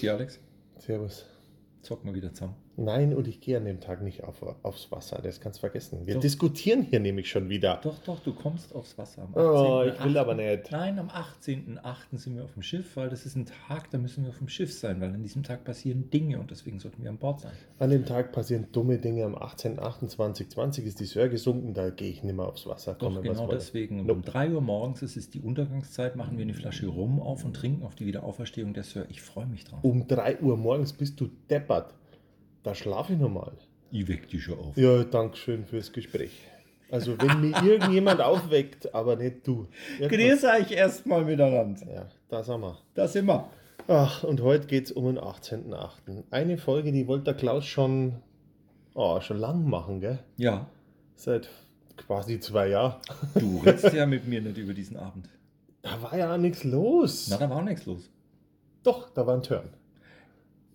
Grüß dich, Alex. Servus. Zocken wir wieder zusammen. Nein, und ich gehe an dem Tag nicht auf, aufs Wasser. Das kannst du vergessen. Wir Doch. diskutieren hier nämlich schon wieder. Doch, doch, du kommst aufs Wasser am Oh, ich will 18.8.. aber nicht. Nein, am 18.8. sind wir auf dem Schiff, weil das ist ein Tag, da müssen wir auf dem Schiff sein, weil an diesem Tag passieren Dinge und deswegen sollten wir an Bord sein. An dem Tag passieren dumme Dinge. Am 18.28.20 ist die Sör gesunken. Da gehe ich nicht mehr aufs Wasser. Doch, was genau deswegen. Und Nope. um 3 Uhr morgens, es ist die Untergangszeit, machen wir eine Flasche Rum auf und trinken auf die Wiederauferstehung der Sir. Ich freue mich drauf. Um 3 Uhr morgens bist du deppert. Da schlafe ich normal. Ich weck dich schon auf. Ja, danke schön fürs Gespräch. Also, wenn mir irgendjemand aufweckt, aber nicht du. Grüß euch erstmal miteinander. Ja, da sind wir. Da sind wir. Ach, und heute geht es um den 18.8. Eine Folge, die wollte der Klaus schon, oh, schon lang machen, gell? Ja, Seit quasi zwei Jahren. du redest ja mit mir nicht über diesen Abend. Da war ja nichts los. Na, da war nichts los. Doch, da war ein Turn.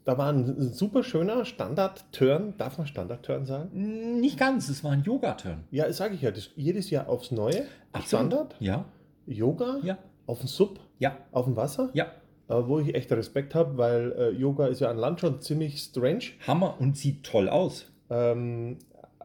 Da war ein super schöner Standard-Turn. Darf man Standard-Turn sagen? Nicht ganz, es war ein Yoga-Turn. Ja, sage ich ja. Das, jedes Jahr aufs Neue. Standard, Ja, Yoga, ja, auf dem Sub, ja, auf dem Wasser. ja. Äh, wo ich echt Respekt habe, weil äh, Yoga ist ja an Land schon ziemlich strange. Hammer und sieht toll aus. Ähm,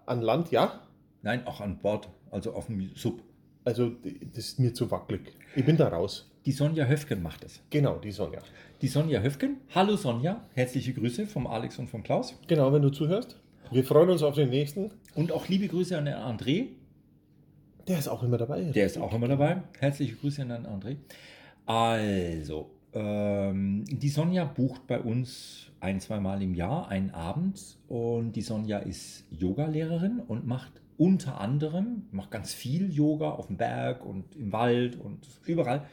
an Land ja. Nein, auch an Bord, also auf dem Sub. Also, das ist mir zu wackelig. Ich bin da raus. Die Sonja Höfgen macht es. Genau, die Sonja. Die Sonja Höfgen. Hallo Sonja, herzliche Grüße vom Alex und vom Klaus. Genau, wenn du zuhörst. Wir freuen uns auf den nächsten. Und auch liebe Grüße an den André. Der ist auch immer dabei. Der ist auch immer dabei. Herzliche Grüße an den André. Also, ähm, die Sonja bucht bei uns ein, zweimal im Jahr einen Abend und die Sonja ist Yogalehrerin und macht unter anderem, macht ganz viel Yoga auf dem Berg und im Wald und überall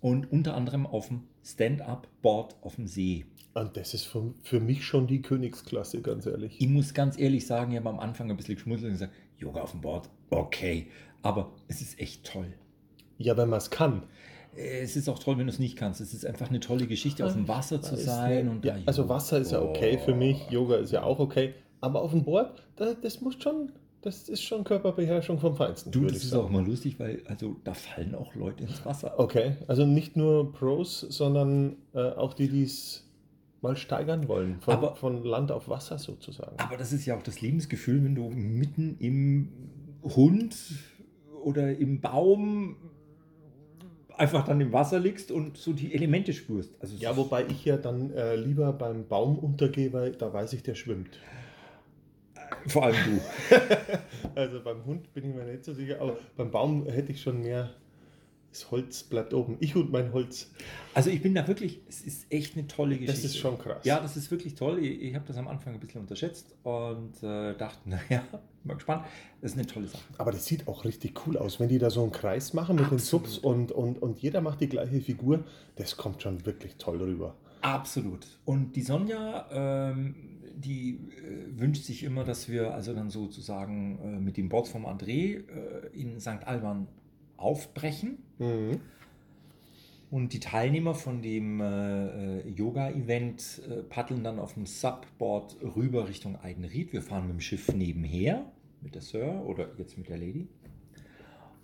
und unter anderem auf dem Stand-up-Board auf dem See. Und das ist für, für mich schon die Königsklasse, ganz ehrlich. Ich muss ganz ehrlich sagen, ich habe am Anfang ein bisschen geschmunzelt und gesagt, Yoga auf dem Board, okay, aber es ist echt toll. Ja, wenn man es kann. Es ist auch toll, wenn du es nicht kannst. Es ist einfach eine tolle Geschichte, auf dem Wasser zu sein. Und ja, also. Wasser ist ja okay für mich, Yoga ist ja auch okay. Aber auf dem Board, da, das muss schon, das ist schon Körperbeherrschung vom Feinsten. Du, das ist sagen. auch mal lustig, weil also da fallen auch Leute ins Wasser. Okay, also nicht nur Pros, sondern äh, auch die, die es mal steigern wollen. Von, Aber- von Land auf Wasser sozusagen. Aber das ist ja auch das Lebensgefühl, wenn du mitten im Hund oder im Baum einfach dann im Wasser liegst und so die Elemente spürst. Also Ja, wobei ich ja dann äh, lieber beim Baum untergehe, weil da weiß ich, der schwimmt. vor allem du. Also beim Hund bin ich mir nicht so sicher, aber beim Baum hätte ich schon mehr. Das Holz bleibt oben. Ich und mein Holz. Also ich bin da wirklich, es ist echt eine tolle Geschichte. Das ist schon krass. Ja, das ist wirklich toll. Ich, ich habe das am Anfang ein bisschen unterschätzt und äh, dachte, naja, mal gespannt. Das ist eine tolle Sache. Aber das sieht auch richtig cool aus, wenn die da so einen Kreis machen mit den Absolut. Subs und, und, und jeder macht die gleiche Figur. Das kommt schon wirklich toll rüber. Absolut. Und die Sonja, ähm, die äh, wünscht sich immer, dass wir also dann sozusagen äh, mit dem Board vom André äh, in St. Alban aufbrechen. Mhm. Und die Teilnehmer von dem äh, äh, Yoga-Event paddeln dann auf dem Subboard rüber Richtung Eidenried. Wir fahren mit dem Schiff nebenher, mit der Sir oder jetzt mit der Lady.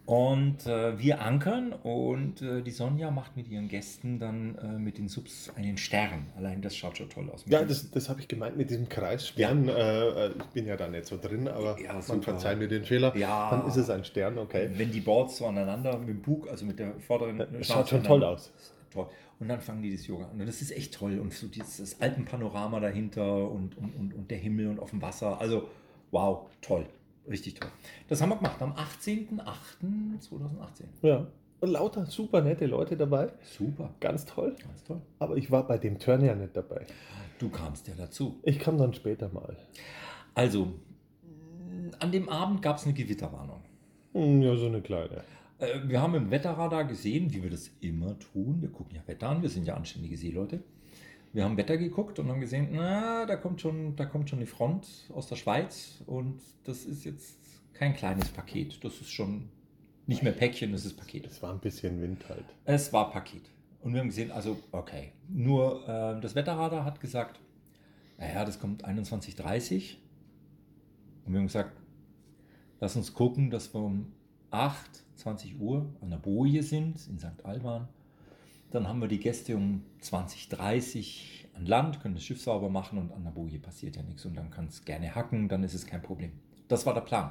Und äh, wir ankern und äh, die Sonja macht mit ihren Gästen dann äh, mit den Subs einen Stern. Allein das schaut schon toll aus. Ja, das, das habe ich gemeint mit diesem Kreisstern. Äh, äh, ich bin ja da nicht so drin, aber Ja, man verzeiht mir den Fehler. Ja. Dann ist es ein Stern, okay. Wenn die Boards so aneinander mit dem Bug, also mit der vorderen Das Schnauze schaut schon toll aus. Toll. Und dann fangen die das Yoga an. Und das ist echt toll. Und so dieses das Alpenpanorama dahinter und, und, und, und der Himmel und auf dem Wasser. Also, wow, toll. Richtig toll. Das haben wir gemacht am 18.08.2018. Ja. Und lauter super nette Leute dabei. Super. Ganz toll. Ganz toll. Aber ich war bei dem Turn ja nicht dabei. Du kamst ja dazu. Ich kam dann später mal. Also, an dem Abend gab es eine Gewitterwarnung. Hm, Ja, so eine kleine. Äh, Wir haben im Wetterradar gesehen, wie wir das immer tun. Wir gucken ja Wetter an, wir sind ja anständige Seeleute. Wir haben Wetter geguckt und haben gesehen, na, da kommt schon, da kommt schon die Front aus der Schweiz und das ist jetzt kein kleines Paket. Das ist schon nicht mehr Päckchen, das ist Paket. Es war ein bisschen Wind halt. Es war Paket. Und wir haben gesehen, also okay. Nur äh, das Wetterradar hat gesagt, naja, das kommt 21.30 Und wir haben gesagt, lass uns gucken, dass wir um 8, 20 Uhr an der Boje sind, in St. Alban. Dann haben wir die Gäste um 20.30 an Land, können das Schiff sauber machen und an der Boje passiert ja nichts. Und dann kann es gerne hacken, dann ist es kein Problem. Das war der Plan.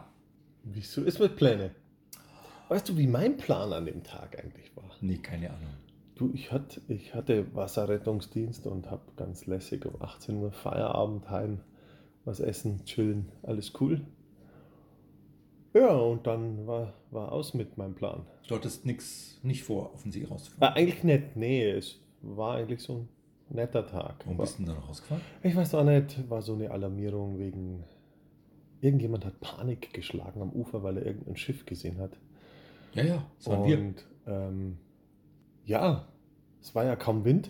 Wieso ist mit Pläne? Weißt du, wie mein Plan an dem Tag eigentlich war? Nee, keine Ahnung. Du, ich hatte, ich hatte Wasserrettungsdienst und habe ganz lässig um 18 Uhr Feierabend heim, was essen, chillen, alles cool. Ja, und dann war, war aus mit meinem Plan. Du hattest nichts nicht vor, auf den See Ah, rauszufahren. eigentlich nicht, nee, es war eigentlich so ein netter Tag. Warum bist du denn dann rausgefahren? Ich weiß auch nicht, war so eine Alarmierung wegen. Irgendjemand hat Panik geschlagen am Ufer, weil er irgendein Schiff gesehen hat. Ja, ja, das waren wir. Und ähm, ja, es war ja kaum Wind.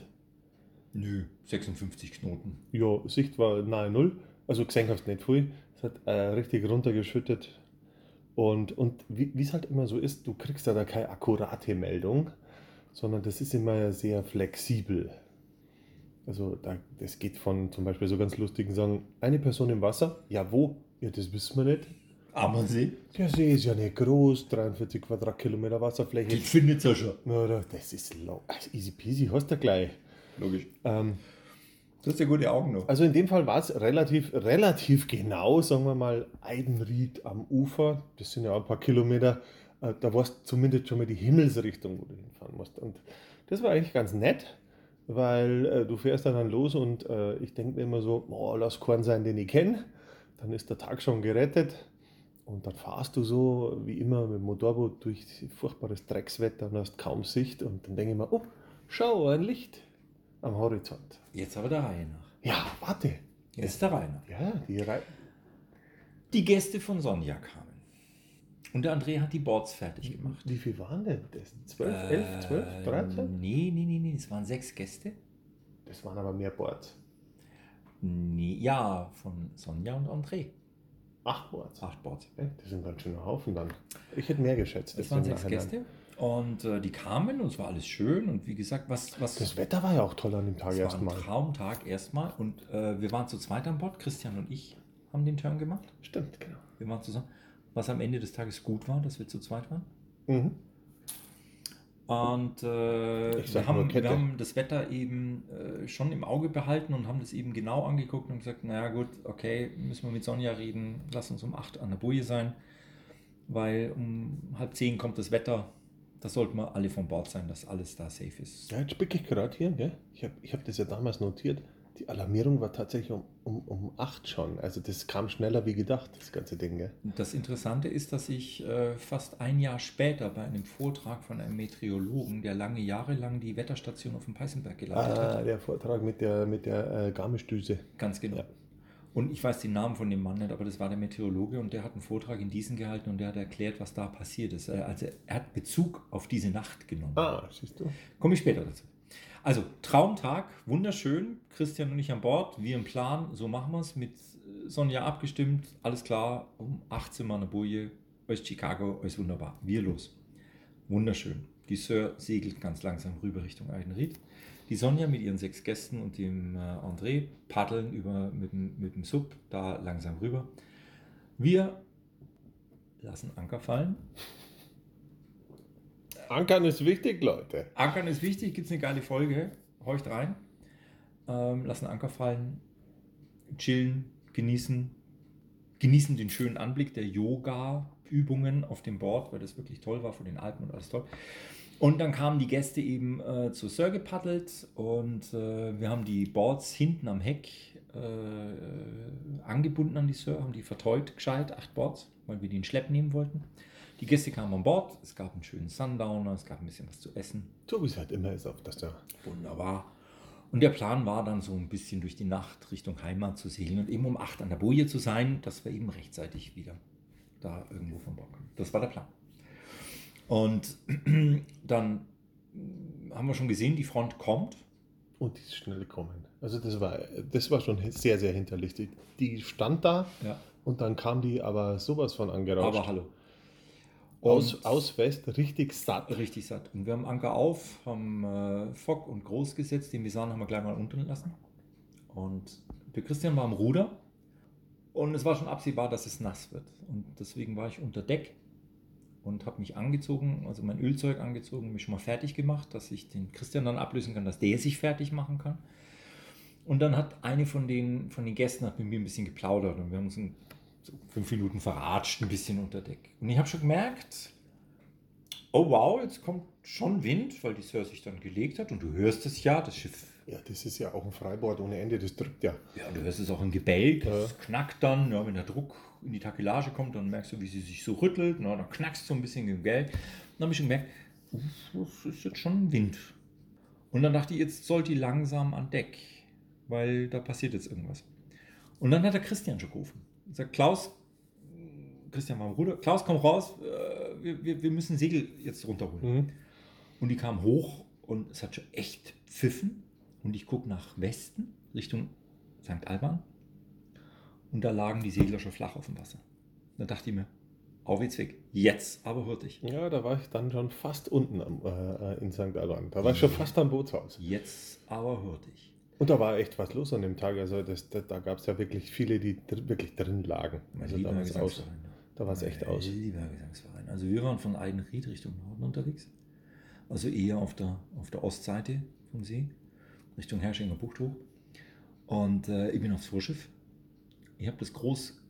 Nö, 56 Knoten. Ja, Sicht war nahe Null. Also gesehen hast du nicht viel. Es hat äh, richtig runtergeschüttet. Und, und wie es halt immer so ist, du kriegst ja da keine akkurate Meldung, sondern das ist immer sehr flexibel. Also da, das geht von zum Beispiel so ganz lustigen Sagen, eine Person im Wasser, ja wo? Ja, das wissen wir nicht. Ammersee? Der See ist ja nicht groß, 43 Quadratkilometer Wasserfläche. findet ja schon. Das ist low. Also easy peasy, hast du gleich. Logisch. Ähm, Du hast ja gute Augen noch. Also in dem Fall war es relativ, relativ genau, sagen wir mal, Eidenried am Ufer. Das sind ja ein paar Kilometer. Äh, Da warst du zumindest schon mal die Himmelsrichtung, wo du hinfahren musst. Und das war eigentlich ganz nett, weil äh, du fährst dann, dann los und äh, ich denke mir immer so, oh, lass keinen sein, den ich kenne. Dann ist der Tag schon gerettet. Und dann fahrst du so, wie immer, mit dem Motorboot durch furchtbares Dreckswetter und hast kaum Sicht. Und dann denke ich mir, oh, schau, ein Licht am Horizont. Jetzt aber der Reihe nach. Ja, warte. Jetzt der Reihe nach. Ja, die Rei Die Gäste von Sonja kamen. Und der André hat die Boards fertig gemacht. Wie viel waren denn das? 12, 11, 12, Äh, 13? Nee, nee, nee, nee, es waren sechs Gäste. Das waren aber mehr Boards. Nee, ja, von Sonja und André. Acht Boards. Acht Boards. Das sind ganz schöner Haufen dann. Ich hätte mehr geschätzt. Es jetzt waren sechs. Gäste. Und äh, die kamen und es war alles schön. Und wie gesagt, was. was Das Wetter war ja auch toll an dem Tag es war ein erstmal. Traumtag erstmal. Und äh, wir waren zu zweit an Bord. Christian und ich haben den Turn gemacht. Stimmt, genau. Wir waren zusammen. Was am Ende des Tages gut war, dass wir zu zweit waren. Mhm. Und äh, wir, haben, wir haben das Wetter eben äh, schon im Auge behalten und haben das eben genau angeguckt und gesagt, naja gut, okay, müssen wir mit Sonja reden, lass uns um 8 an der Boje sein, weil um halb zehn kommt das Wetter, da sollten wir alle von Bord sein, dass alles da safe ist. Ja, jetzt spicke ich gerade hier. Gell? Ich habe ich hab das ja damals notiert. Die Alarmierung war tatsächlich um, um, um 8 schon. Also das kam schneller wie gedacht, das ganze Ding. Gell? Das Interessante ist, dass ich äh, fast ein Jahr später bei einem Vortrag von einem Meteorologen, der lange Jahre lang die Wetterstation auf dem Peißenberg geleitet hat, Ah, der Vortrag mit der, mit der äh, Garmischdüse. Ganz genau. Ja. Und ich weiß den Namen von dem Mann nicht, aber das war der Meteorologe und der hat einen Vortrag in diesen gehalten und der hat erklärt, was da passiert ist. Äh, Also er hat Bezug auf diese Nacht genommen. Ah, siehst du. Komme ich später dazu. Also Traumtag, wunderschön. Christian und ich an Bord, wir im Plan, so machen wir es. Mit Sonja abgestimmt, alles klar. Um 18 Uhr eine Boje, aus Chicago, alles wunderbar. Wir los. Wunderschön. Die Sir segelt ganz langsam rüber Richtung Eidenried. Die Sonja mit ihren sechs Gästen und dem äh, André paddeln über, mit, dem, mit dem Sub da langsam rüber. Wir lassen Anker fallen. Ankern ist wichtig, Leute. Ankern ist wichtig, gibt es eine geile Folge. Horcht rein. Ähm, lassen Anker fallen. Chillen, genießen. Genießen den schönen Anblick der Yoga-Übungen auf dem Board, weil das wirklich toll war von den Alpen und alles toll. Und dann kamen die Gäste eben äh, zur Sir gepaddelt und äh, wir haben die Boards hinten am Heck äh, angebunden an die Sir, haben die verteut gescheit, acht Boards, weil wir die in Schlepp nehmen wollten. Die Gäste kamen an Bord, es gab einen schönen Sundowner, es gab ein bisschen was zu essen. So wie es halt immer ist auf das Jahr. Wunderbar. Und der Plan war dann so ein bisschen durch die Nacht Richtung Heimat zu segeln und eben um 8 an der Boje zu sein, dass wir eben rechtzeitig wieder da irgendwo von Bord kommen. Das war der Plan. Und dann haben wir schon gesehen, die Front kommt. und die ist schnell gekommen. Also das war, das war schon sehr, sehr hinterlich. Die, stand da Ja. und dann kam die aber sowas von angerauscht. Aber hallo. aus, Und- aus West richtig satt. Richtig satt. Und wir haben Anker auf, haben äh, Fock und Groß gesetzt. Den Visan haben wir gleich mal unten lassen. Und der Christian war am Ruder. Und es war schon absehbar, dass es nass wird. Und deswegen war ich unter Deck und habe mich angezogen, also mein Ölzeug angezogen, mich schon mal fertig gemacht, dass ich den Christian dann ablösen kann, dass der sich fertig machen kann. Und dann hat eine von den, von den Gästen hat mit mir ein bisschen geplaudert und wir haben uns ein, so fünf Minuten verratscht, ein bisschen unter Deck. Und ich habe schon gemerkt, oh wow, jetzt kommt schon Wind, weil die Sir sich dann gelegt hat und du hörst es ja, das Schiff, Ja, das ist ja auch ein Freibord ohne Ende, das drückt ja. ja, du hörst es auch im Gebälk, Ja. es knackt dann, ja, wenn der Druck in die Takelage kommt, dann merkst du, wie sie sich so rüttelt, na, dann knackst so ein bisschen im Gebälk. Dann habe ich schon gemerkt, das ist jetzt schon Wind. Und dann dachte ich, jetzt sollte die langsam an Deck, weil da passiert jetzt irgendwas. Und dann hat der Christian schon gerufen. Er sagt, Klaus, Christian war am Ruder, Klaus, komm raus, äh, wir, wir, wir müssen Segel jetzt runterholen. Mhm. Und die kam hoch und es hat schon echt pfiffen. Und ich gucke nach Westen, Richtung St. Alban. Und da lagen die Segler schon flach auf dem Wasser. Da dachte ich mir, auf geht's weg. Jetzt aber hurtig. Ja, da war ich dann schon fast unten am, äh, in St. Alban. Da war ich schon fast am Bootshaus. Jetzt aber hurtig. Und da war echt was los an dem Tag. Also das, da, da gab es ja wirklich viele, die dr wirklich drin lagen. Mein Also da war es aus. Da war es echt aus. Lieber Gesangsverein. Also wir waren von Eidenried Richtung Norden unterwegs. Also eher auf der, auf der Ostseite vom See, Richtung Herrschinger Bucht hoch. Und äh, ich bin aufs Vorschiff. Ich habe das groß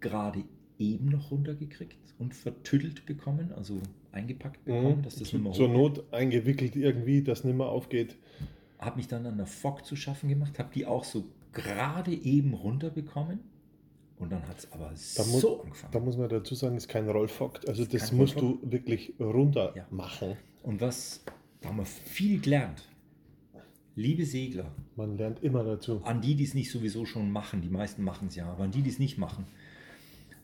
gerade eben noch runtergekriegt und vertüttelt bekommen, also eingepackt bekommen, Mhm. dass das nicht mehr zur Not eingewickelt irgendwie, dass nicht mehr aufgeht. Habe mich dann an der Fock zu schaffen gemacht, habe die auch so gerade eben runterbekommen. Und dann hat es aber Da muss, so angefangen. da muss man dazu sagen, ist kein Rollfock. Also das musst Rollfock. du wirklich runter Ja. machen. Und was, da haben wir viel gelernt. Liebe Segler, Man lernt immer dazu. an die, die es nicht sowieso schon machen, die meisten machen es ja, aber an die, die es nicht machen.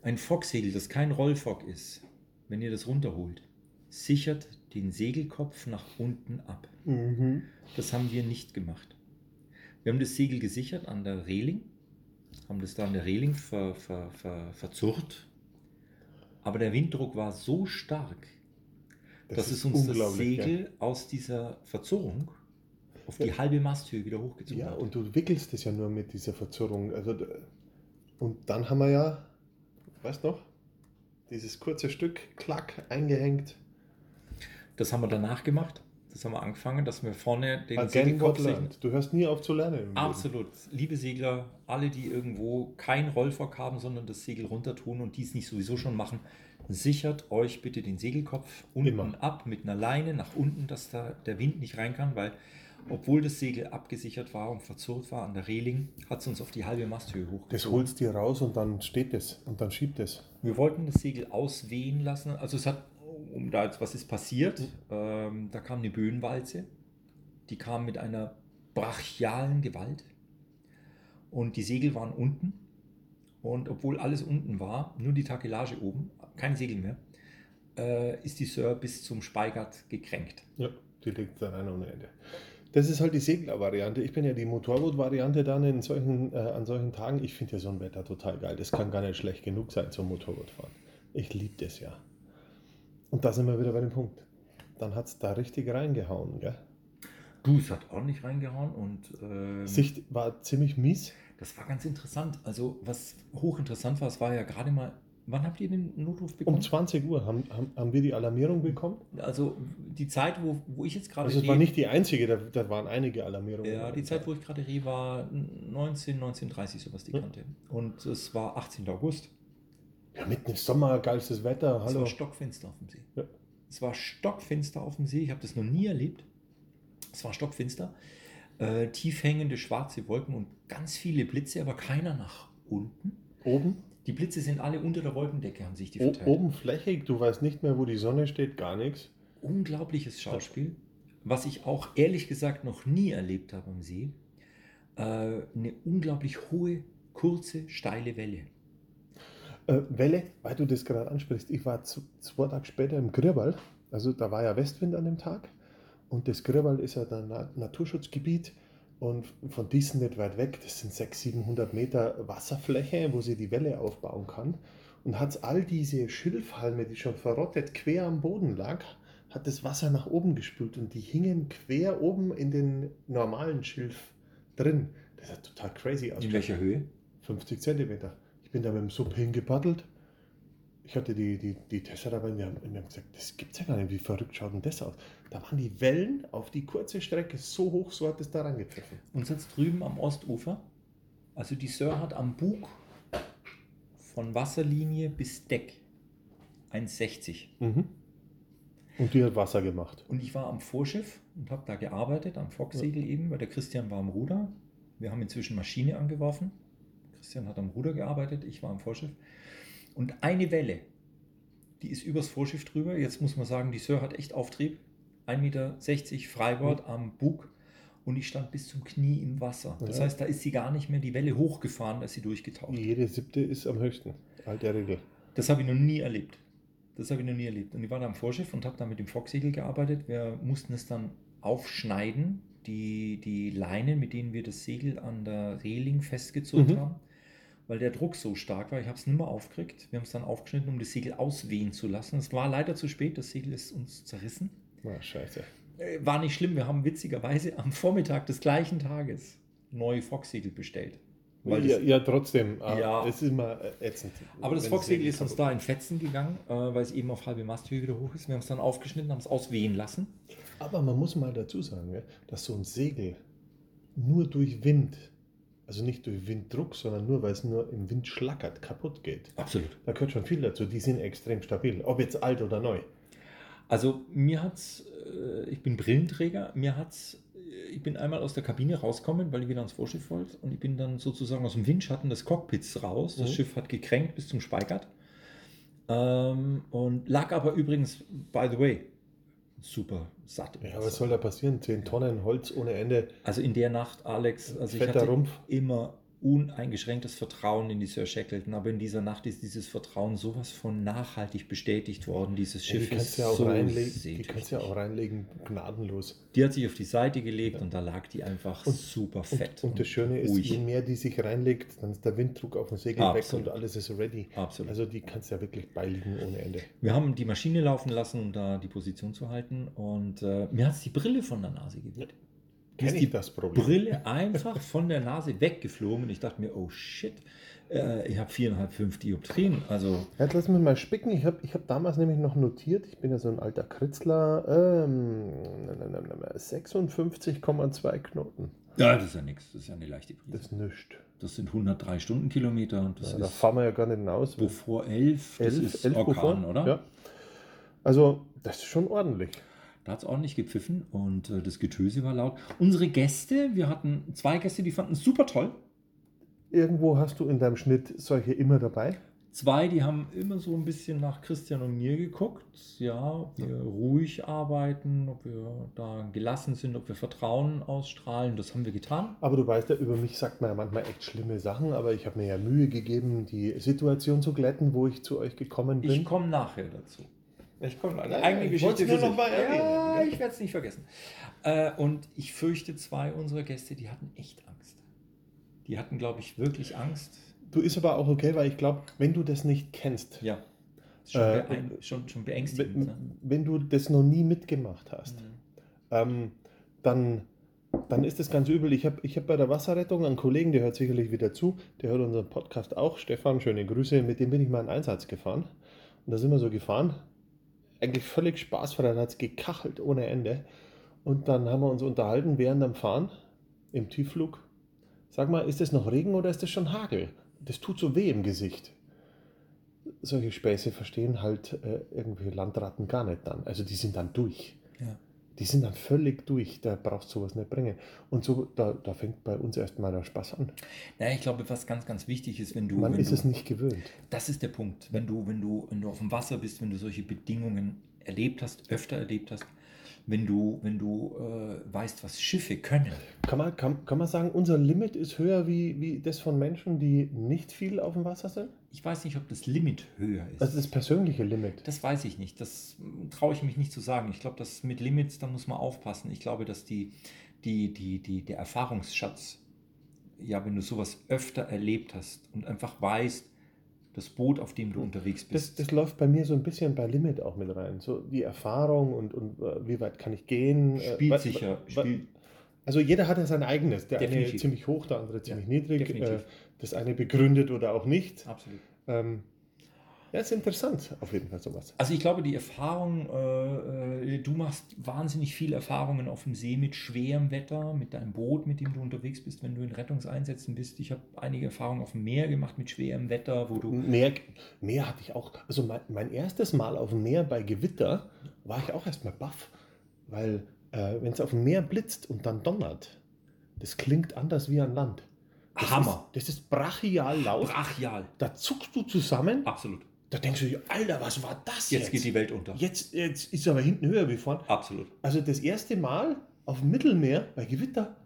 Ein Focksegel, das kein Rollfock ist, wenn ihr das runterholt, sichert den Segelkopf nach unten ab. Mhm. Das haben wir nicht gemacht. Wir haben das Segel gesichert an der Reling, haben das da an der Reling ver, ver, ver, verzurrt, aber der Winddruck war so stark, dass es uns das Segel aus dieser Verzurrung auf die halbe Masthöhe wieder hochgezogen Ja, hat. und du wickelst es ja nur mit dieser Verzurrung. Also, und dann haben wir ja, weißt noch, dieses kurze Stück, klack, eingehängt. Das haben wir danach gemacht. Das haben wir angefangen, dass wir vorne den Segelkopf. Du hörst nie auf zu lernen. im Leben. Absolut. Liebe Segler, alle, die irgendwo kein Rollfock haben, sondern das Segel runter tun und dies nicht sowieso schon machen, sichert euch bitte den Segelkopf unten Immer. ab mit einer Leine nach unten, dass da der Wind nicht rein kann, weil obwohl das Segel abgesichert war und verzurrt war an der Reling, hat es uns auf die halbe Masthöhe Das hochgezogen. holst dir raus und dann steht es und dann schiebt es. Wir wollten das Segel auswehen lassen. Also es hat, um da jetzt was ist passiert, ähm, da kam eine Böenwalze. Die kam mit einer brachialen Gewalt. Und die Segel waren unten. Und obwohl alles unten war, nur die Takelage oben, kein Segel mehr, äh, ist die Sir bis zum Speigert gekränkt. Ja, die liegt dann rein ohne Ende. Das ist halt die Segler-Variante. Ich bin ja die Motorboot-Variante dann in solchen, äh, an solchen Tagen. Ich finde ja so ein Wetter total geil. Das kann gar nicht schlecht genug sein zum Motorbootfahren. Ich liebe das ja. Und da sind wir wieder bei dem Punkt. Dann hat es da richtig reingehauen. Gell? Du, es hat ordentlich reingehauen und ähm, Sicht war ziemlich mies. das war ganz interessant. Also was hochinteressant war, es war ja gerade mal, wann habt ihr den Notruf Um bekommen? 20 Uhr haben, haben, haben wir die Alarmierung bekommen. Also die Zeit, wo, wo ich jetzt gerade Also es war nicht die einzige, da, da waren einige Alarmierungen. Ja, die Zeit, wo ich gerade rede, war 19, 1930, sowas die Ja. Kante. Und es war 18. August. Ja, mitten im Sommer, geilstes Wetter. Es Hallo. war stockfinster auf dem See. Ja. Es war stockfinster auf dem See. Ich habe das noch nie erlebt. Es war stockfinster. Äh, tief hängende schwarze Wolken und ganz viele Blitze, aber keiner nach unten. Oben, Die Blitze sind alle unter der Wolkendecke, haben sich die o, verteilt. oben flächig, du weißt nicht mehr, wo die Sonne steht, gar nichts. unglaubliches Schauspiel, was ich auch ehrlich gesagt noch nie erlebt habe am See. Äh, eine unglaublich hohe, kurze, steile Welle. Äh, Welle, weil du das gerade ansprichst, ich war zu, zwei Tage später im Grürwald, also da war ja Westwind an dem Tag und das Grürwald ist ja ein Na Naturschutzgebiet, Und von diesen nicht weit weg, das sind 600, 700 Meter Wasserfläche, wo sie die Welle aufbauen kann. Und hat all diese Schilfhalme, die schon verrottet quer am Boden lag, hat das Wasser nach oben gespült und die hingen quer oben in den normalen Schilf drin. Das hat total crazy aus. In welcher Höhe? 50 Zentimeter. Ich bin da mit dem Sub hingepaddelt. Ich hatte die, die, die Tessa dabei und wir haben, wir haben gesagt, das gibt's ja gar nicht. Wie verrückt schaut denn das aus? Da waren die Wellen auf die kurze Strecke so hoch, so hat es da reingepfiffen. Und sitzt drüben am Ostufer. Also die Sir hat am Bug von Wasserlinie bis Deck 1,60. Mhm. Und die hat Wasser gemacht. Und ich war am Vorschiff und habe da gearbeitet, am Focksegel eben, weil der Christian war am Ruder. Wir haben inzwischen Maschine angeworfen. Christian hat am Ruder gearbeitet, ich war am Vorschiff. Und eine Welle, die ist übers Vorschiff drüber. Jetzt muss man sagen, die Sir hat echt Auftrieb. 1,60 Meter Freibord am Bug und ich stand bis zum Knie im Wasser. Das Ja. heißt, da ist sie gar nicht mehr die Welle hochgefahren, ist sie durchgetaucht. Jede siebte ist am höchsten. Alte Regel. Das habe ich noch nie erlebt. Das habe ich noch nie erlebt. Und ich war da am Vorschiff und habe da mit dem Focksegel gearbeitet. Wir mussten es dann aufschneiden, die, die Leinen, mit denen wir das Segel an der Reling festgezurrt Mhm. haben, weil der Druck so stark war. Ich habe es nicht mehr aufgekriegt. Wir haben es dann aufgeschnitten, um das Segel auswehen zu lassen. Es war leider zu spät. Das Segel ist uns zerrissen. Na, scheiße. Äh, War nicht schlimm. Wir haben witzigerweise am Vormittag des gleichen Tages neue Focksegel bestellt. Weil ja, das- ja, trotzdem. aber Ja. Es ist immer äh, ätzend. Aber das wenn Focksegel Segel ist uns da in Fetzen gegangen, äh, weil es eben auf halbe Masthöhe wieder hoch ist. Wir haben es dann aufgeschnitten, haben es auswehen lassen. Aber man muss mal dazu sagen, dass so ein Segel nur durch Wind, also nicht durch Winddruck, sondern nur weil es nur im Wind schlackert, kaputt geht. Absolut. Da gehört schon viel dazu. Die sind extrem stabil, ob jetzt alt oder neu. Also mir hat's, äh, ich bin Brillenträger, mir hat's, äh, ich bin einmal aus der Kabine rausgekommen, weil ich wieder ans Vorschiff wollte und ich bin dann sozusagen aus dem Windschatten des Cockpits raus. Das Mhm. Schiff hat gekränkt bis zum Speikert. Ähm, und lag aber übrigens, by the way, super satt. Ja, was soll da passieren? 10 Tonnen Holz ohne Ende. Also in der Nacht, Alex, also ich Fetter hatte Rumpf. immer uneingeschränktes Vertrauen in die Sir Shackleton, aber in dieser Nacht ist dieses Vertrauen sowas von nachhaltig bestätigt worden. Dieses Ja, die Schiff ist ja auch so reinlegen. Die kannst du ja auch reinlegen, gnadenlos. Die hat sich auf die Seite gelegt und da lag die einfach Und- super Und, fett. und das Schöne ist, ruhig. je mehr die sich reinlegt, dann ist der Winddruck auf dem Segel Absolut. weg und alles ist ready. Absolut. Also die kannst du ja wirklich beiliegen ohne Ende. wir haben die Maschine laufen lassen, um da die Position zu halten und äh, mir hat die Brille von der Nase. Mir Kenn ist die. Brille einfach von der Nase weggeflogen und ich dachte mir, oh shit, äh, ich habe viereinhalb, fünf Dioptrien. Also Jetzt lass mich mal spicken. Ich habe ich hab damals nämlich noch notiert, ich bin ja so ein alter Kritzler, ähm, 56,2 Knoten. ja, das ist ja nichts, das ist ja eine leichte Brise. Das ist nichts. Das sind 103 Stundenkilometer und das Ja, da ist fahren wir ja gar nicht hinaus. Beaufort 11, das ist Orkan, Beaufort, oder? Ja. Also, das ist schon ordentlich. Da hat es ordentlich gepfiffen und äh, das Getöse war laut. Unsere Gäste, wir hatten zwei Gäste, die fanden es super toll. Irgendwo hast du in deinem Schnitt solche immer dabei. Zwei, die haben immer so ein bisschen nach Christian und mir geguckt. Ja, ob wir ruhig arbeiten, ob wir da gelassen sind, ob wir Vertrauen ausstrahlen. Das haben wir getan. Aber du weißt ja, über mich sagt man ja manchmal echt schlimme Sachen, aber ich habe mir ja Mühe gegeben, die Situation zu glätten, wo ich zu euch gekommen bin. Ich komme nachher dazu. Ich komme eine Ja, eigene ich Geschichte. nur für noch mal erwähnen, ja, ich werde es nicht vergessen. Äh, und ich fürchte, zwei unserer Gäste, die hatten echt Angst. Die hatten, glaube ich, wirklich Angst. du ist aber auch okay, weil ich glaube, wenn du das nicht kennst, Ja. Schon, Äh, beein schon, schon beängstigend. wenn, Ne? wenn du das noch nie mitgemacht hast, Mhm. ähm, dann, dann ist das ganz übel. Ich habe ich hab bei der Wasserrettung einen Kollegen, der hört sicherlich wieder zu, der hört unseren Podcast auch. Stefan, schöne Grüße, mit dem bin ich mal einen Einsatz gefahren. Und da sind wir so gefahren. Eigentlich völlig spaßfrei, da hat es gekachelt ohne Ende. Und dann haben wir uns unterhalten während dem Fahren im Tiefflug. Sag mal, ist das noch Regen oder ist das schon Hagel? Das tut so weh im Gesicht. Solche Späße verstehen halt äh, irgendwie Landratten gar nicht dann. Also die sind dann durch. Ja. Die sind dann völlig durch, da brauchst du sowas nicht bringen. Und so, da, da fängt bei uns erstmal der Spaß an. Naja, ich glaube, was ganz, ganz wichtig ist, wenn du. Man wenn ist du, es nicht gewöhnt. Das ist der Punkt. Wenn du, wenn du, wenn du auf dem Wasser bist, wenn du solche Bedingungen erlebt hast, öfter erlebt hast, wenn du, wenn du äh, weißt, was Schiffe können. Kann man, kann, kann man sagen, unser Limit ist höher wie, wie das von Menschen, die nicht viel auf dem Wasser sind? Ich weiß nicht, ob das Limit höher ist. Also das persönliche Limit. Das weiß ich nicht. Das traue ich mich nicht zu sagen. Ich glaube, dass mit Limits, da muss man aufpassen. Ich glaube, dass die, die, die, die, der Erfahrungsschatz, ja, wenn du sowas öfter erlebt hast und einfach weißt, das Boot, auf dem du unterwegs Das, bist. das läuft bei mir so ein bisschen bei Limit auch mit rein. So die Erfahrung und, und äh, wie weit kann ich gehen. äh, spielt wa- sicher. wa- Spielt, Also jeder hat ja sein eigenes. Der Definitiv. eine ziemlich hoch, der andere ziemlich niedrig. definitiv. Äh, das eine begründet oder auch nicht. absolut. Ähm, ja, ist interessant, auf jeden Fall sowas. Also ich glaube, die Erfahrung, äh, äh, du machst wahnsinnig viele Erfahrungen auf dem See mit schwerem Wetter, mit deinem Boot, mit dem du unterwegs bist, wenn du in Rettungseinsätzen bist. Ich habe einige Erfahrungen auf dem Meer gemacht mit schwerem Wetter, wo du... Meer, Meer hatte ich auch. Also mein, mein erstes Mal auf dem Meer bei Gewitter war ich auch erstmal baff. Weil äh, wenn es auf dem Meer blitzt und dann donnert, das klingt anders wie an Land. Das Hammer. Ist, das ist brachial laut. Brachial. Da zuckst du zusammen. Absolut. Da denkst du dir, Alter, was war das Jetzt jetzt? geht die Welt unter. Jetzt, jetzt ist aber hinten höher wie vorne. Absolut. Also das erste Mal auf dem Mittelmeer bei Gewitter,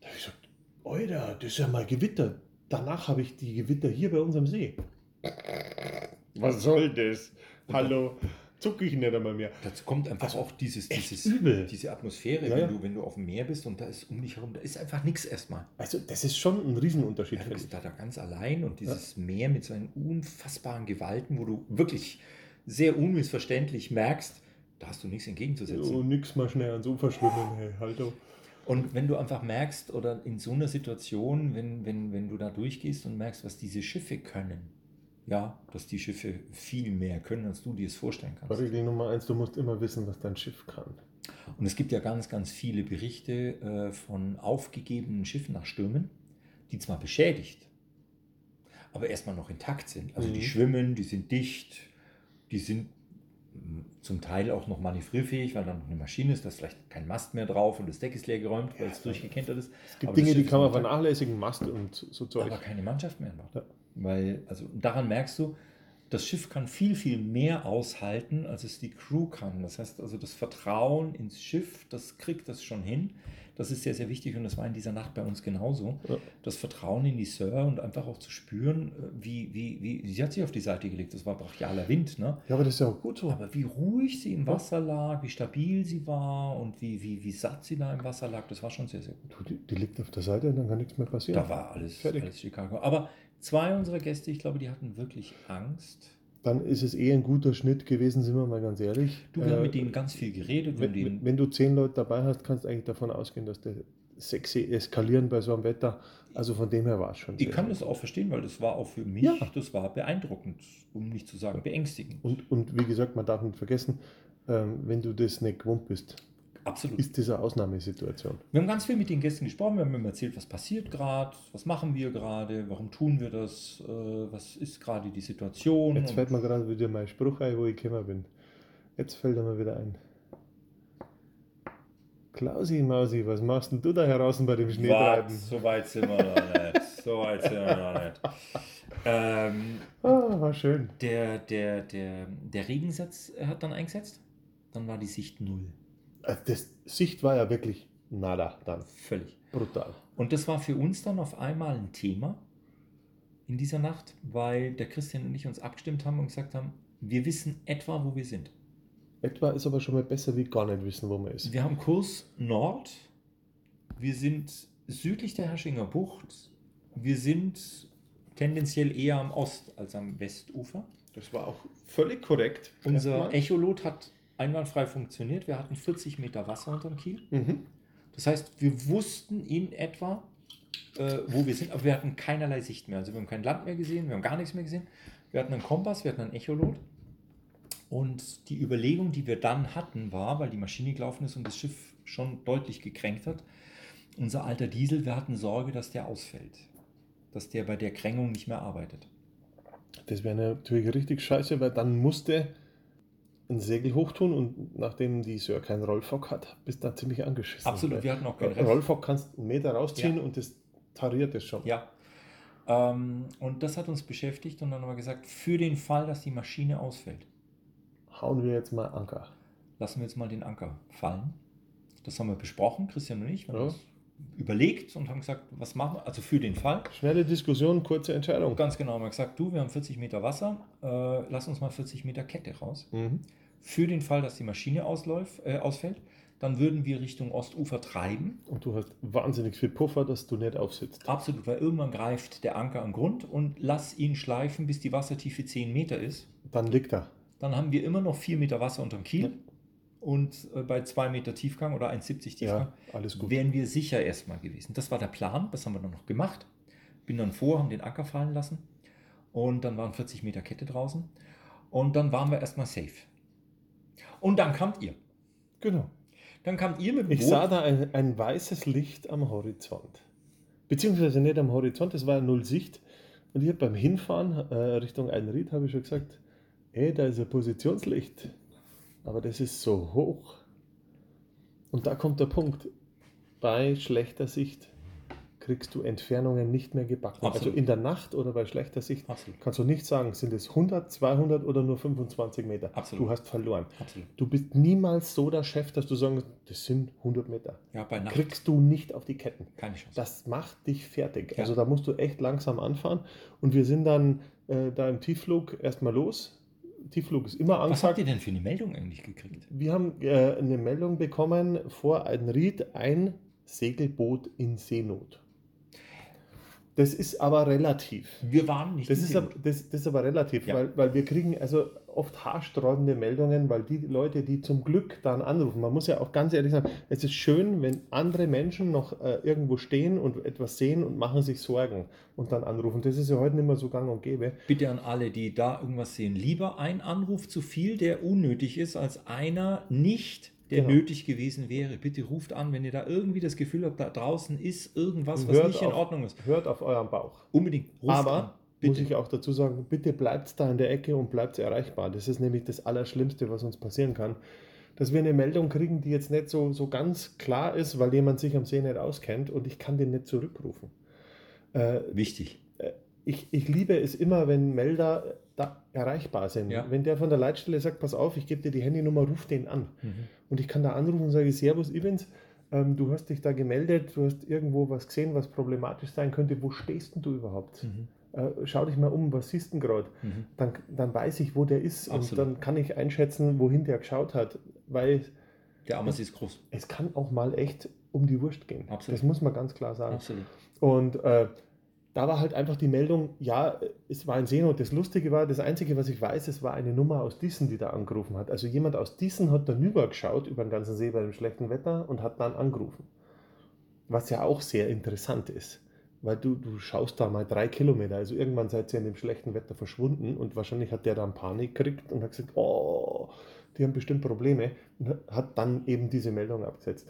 da habe ich gesagt, Alter, das ist ja mal Gewitter. Danach habe ich die Gewitter hier bei uns am See. Was soll das? Hallo, zucke ich nicht einmal mehr. Dazu kommt einfach Also, auch dieses, dieses, übel. diese Atmosphäre, Ja, wenn. Du, wenn du auf dem Meer bist und da ist um dich herum, da ist einfach nichts erstmal. Also das ist schon ein Riesenunterschied. Ja, du bist da, da ganz allein und dieses Meer mit seinen unfassbaren Gewalten, wo du wirklich sehr unmissverständlich merkst, da hast du nichts entgegenzusetzen. Oh, nix mal schnell ans Ufer schwimmen, hey, Hallo. Und wenn du einfach merkst, oder in so einer Situation, wenn, wenn, wenn du da durchgehst und merkst, was diese Schiffe können, ja, dass die Schiffe viel mehr können, als du dir es vorstellen kannst. Regel Nummer eins, du musst immer wissen, was dein Schiff kann. Und es gibt ja ganz, ganz viele Berichte äh, von aufgegebenen Schiffen nach Stürmen, die zwar beschädigt, aber erstmal noch intakt sind. Also die Mhm. schwimmen, die sind dicht, die sind mh, zum Teil auch noch manövrierfähig, weil dann noch eine Maschine ist, da ist vielleicht kein Mast mehr drauf und das Deck ist leer geräumt, weil es durchgekentert ist. Es gibt Aber Dinge, die kann man vernachlässigen, Mast und so Zeug. aber keine Mannschaft mehr Bord. Ja. Weil, also daran merkst du, das Schiff kann viel, viel mehr aushalten, als es die Crew kann. Das heißt also, das Vertrauen ins Schiff, das kriegt das schon hin. Das ist sehr, sehr wichtig und das war in dieser Nacht bei uns genauso. Ja. Das Vertrauen in die Sir und einfach auch zu spüren, äh, wie, wie, wie, sie hat sich auf die Seite gelegt, das war brachialer Wind, ne? Ja, aber das ist ja auch gut so. Aber wie ruhig sie im Wasser lag, wie stabil sie war und wie, wie, wie satt sie da im Wasser lag, das war schon sehr, sehr gut. Du, die, die liegt auf der Seite und dann kann nichts mehr passieren. Da war alles, Fertig. alles Chicago. Aber zwei unserer Gäste, ich glaube, die hatten wirklich Angst. Dann ist es eh ein guter Schnitt gewesen, sind wir mal ganz ehrlich. Du, wir haben Äh, mit denen ganz viel geredet. wenn, denen, wenn, du zehn Leute dabei hast, kannst du eigentlich davon ausgehen, dass der sexy eskalieren bei so einem Wetter. Also von dem her war es schon. ich kann das auch verstehen, weil das war auch für mich, Ja. das war beeindruckend, um nicht zu sagen beängstigend. Und, und wie gesagt, man darf nicht vergessen, ähm, wenn du das nicht gewohnt bist, Absolut. ist eine Ausnahmesituation. Wir haben ganz viel mit den Gästen gesprochen, wir haben ihm erzählt, was passiert gerade, was machen wir gerade, warum tun wir das, äh, was ist gerade die Situation. Jetzt fällt mir gerade wieder mein Spruch ein, wo ich gekommen bin. Jetzt fällt er mir wieder ein. Klausi Mausi, was machst denn du da draußen bei dem Schneetreiben? Wart, so weit sind wir noch nicht. So weit sind wir noch nicht. Ähm, Ah, war schön. der, der, der, der Regensatz hat dann eingesetzt. Dann war die Sicht null. Also Das Sicht war ja wirklich nada dann. Völlig. Brutal. Und das war für uns dann auf einmal ein Thema in dieser Nacht, weil der Christian und ich uns abgestimmt haben und gesagt haben, wir wissen etwa, wo wir sind. Etwa ist aber schon mal besser wie gar nicht wissen, wo man ist. Wir haben Kurs Nord. Wir sind südlich der Haschinger Bucht. Wir sind tendenziell eher am Ost- als am Westufer. Das war auch völlig korrekt. Unser. Echolot hat einwandfrei funktioniert. Wir hatten 40 Meter Wasser unterm Kiel. Mhm. Das heißt, wir wussten in etwa, äh, wo wir sind, aber wir hatten keinerlei Sicht mehr. Also wir haben kein Land mehr gesehen, wir haben gar nichts mehr gesehen. Wir hatten einen Kompass, wir hatten einen Echolot. Und die Überlegung, die wir dann hatten, war, weil die Maschine gelaufen ist und das Schiff schon deutlich gekränkt hat, unser alter Diesel, wir hatten Sorge, dass der ausfällt. Dass der bei der Krängung nicht mehr arbeitet. Das wäre natürlich richtig scheiße, weil dann musste ein Segel hochtun und nachdem die Sir keinen Rollfock hat, bist du da ziemlich angeschissen. Absolut, wir hatten auch keinen Rest. Rollfock kannst du einen Meter rausziehen Ja. und das tariert es schon. Ja. Ähm, und das hat uns beschäftigt und dann haben wir gesagt, für den Fall, dass die Maschine ausfällt, Hauen wir jetzt mal Anker. lassen wir jetzt mal den Anker fallen. Das haben wir besprochen, Christian und ich. Wir haben Ja. uns überlegt und haben gesagt, was machen wir? Also für den Fall. Schnelle Diskussion, kurze Entscheidung. Ganz genau haben wir gesagt, du, wir haben 40 Meter Wasser, äh, lass uns mal 40 Meter Kette raus. Mhm. Für den Fall, dass die Maschine ausläuft, äh, ausfällt, dann würden wir Richtung Ostufer treiben. Und du hast wahnsinnig viel Puffer, dass du nicht aufsitzt. Absolut, weil irgendwann greift der Anker an Grund und lass ihn schleifen, bis die Wassertiefe 10 Meter ist. Dann liegt er. Dann haben wir immer noch 4 Meter Wasser unterm Kiel. Und äh, bei 2 Meter Tiefgang oder 1,70 Tiefgang Ja, alles gut. wären wir sicher erstmal gewesen. Das war der Plan, das haben wir dann noch gemacht. Bin dann vor, haben den Anker fallen lassen und dann waren 40 Meter Kette draußen und dann waren wir erstmal safe. Und dann kamt ihr. Genau. Dann kamt ihr mit dem Ich Boot. sah da ein, ein weißes Licht am Horizont. Beziehungsweise nicht am Horizont, es war null Sicht. Und ich habe beim Hinfahren äh, Richtung Einried habe ich schon gesagt, ey, da ist ein Positionslicht. Aber das ist so hoch. Und da kommt der Punkt. Bei schlechter Sicht kriegst du Entfernungen nicht mehr gebacken. Absolut. Also in der Nacht oder bei schlechter Sicht Absolut. kannst du nicht sagen, sind es 100, 200 oder nur 25 Meter. Absolut. Du hast verloren. Absolut. Du bist niemals so der Chef, dass du sagen, das sind 100 Meter. Ja, bei Nacht Kriegst du nicht auf die Ketten. keine Chance. Das macht dich fertig. Ja. Also da musst du echt langsam anfahren. Und wir sind dann äh, da im Tiefflug erstmal los. Tiefflug ist immer Was habt angesagt. ihr denn für eine Meldung eigentlich gekriegt? Wir haben äh, eine Meldung bekommen vor Eidenried, ein Segelboot in Seenot. Das ist aber relativ. Wir waren nicht Das ist, aber, das, das ist aber relativ, Ja. weil, weil wir kriegen also oft haarsträubende Meldungen, weil die Leute, die zum Glück dann anrufen, man muss ja auch ganz ehrlich sagen, es ist schön, wenn andere Menschen noch äh, irgendwo stehen und etwas sehen und machen sich Sorgen und dann anrufen. Das ist ja heute nicht mehr so gang und gäbe. Bitte an alle, die da irgendwas sehen, lieber ein Anruf zu viel, der unnötig ist, als einer nicht, der Genau. nötig gewesen wäre. Bitte ruft an, wenn ihr da irgendwie das Gefühl habt, da draußen ist irgendwas, was Hört nicht in auf- Ordnung ist. Hört auf euren Bauch. Unbedingt ruft an. Aber Bitte. muss ich auch dazu sagen, bitte bleibt da in der Ecke und bleibt erreichbar. Das ist nämlich das Allerschlimmste, was uns passieren kann. Dass wir eine Meldung kriegen, die jetzt nicht so, so ganz klar ist, weil jemand sich am See nicht auskennt und ich kann den nicht zurückrufen. Äh, Wichtig. ich, ich liebe es immer, wenn Melder da erreichbar sind. Ja. Wenn der von der Leitstelle sagt, pass auf, ich gebe dir die Handynummer, ruf den an. Mhm. Und ich kann da anrufen und sage, Servus Ivens, ähm, du hast dich da gemeldet, du hast irgendwo was gesehen, was problematisch sein könnte. Wo stehst denn du überhaupt? Mhm. Äh, schau dich mal um, was siehst du denn gerade? Mhm. Dann, dann weiß ich, wo der ist Absolut. und dann kann ich einschätzen, wohin der geschaut hat. Weil Der Ammersee ist groß. es kann auch mal echt um die Wurst gehen. Absolut. Das muss man ganz klar sagen. Absolut. Und äh, da war halt einfach die Meldung, ja, es war ein Seenot. Das Lustige war, das Einzige, was ich weiß, es war eine Nummer aus Diesen, die da angerufen hat. Also jemand aus Diesen hat dann geschaut über den ganzen See bei dem schlechten Wetter und hat dann angerufen. Was ja auch sehr interessant ist. Weil du, du schaust da mal drei Kilometer, also irgendwann seid ihr in dem schlechten Wetter verschwunden und wahrscheinlich hat der dann Panik gekriegt und hat gesagt, oh, die haben bestimmt Probleme und hat dann eben diese Meldung abgesetzt.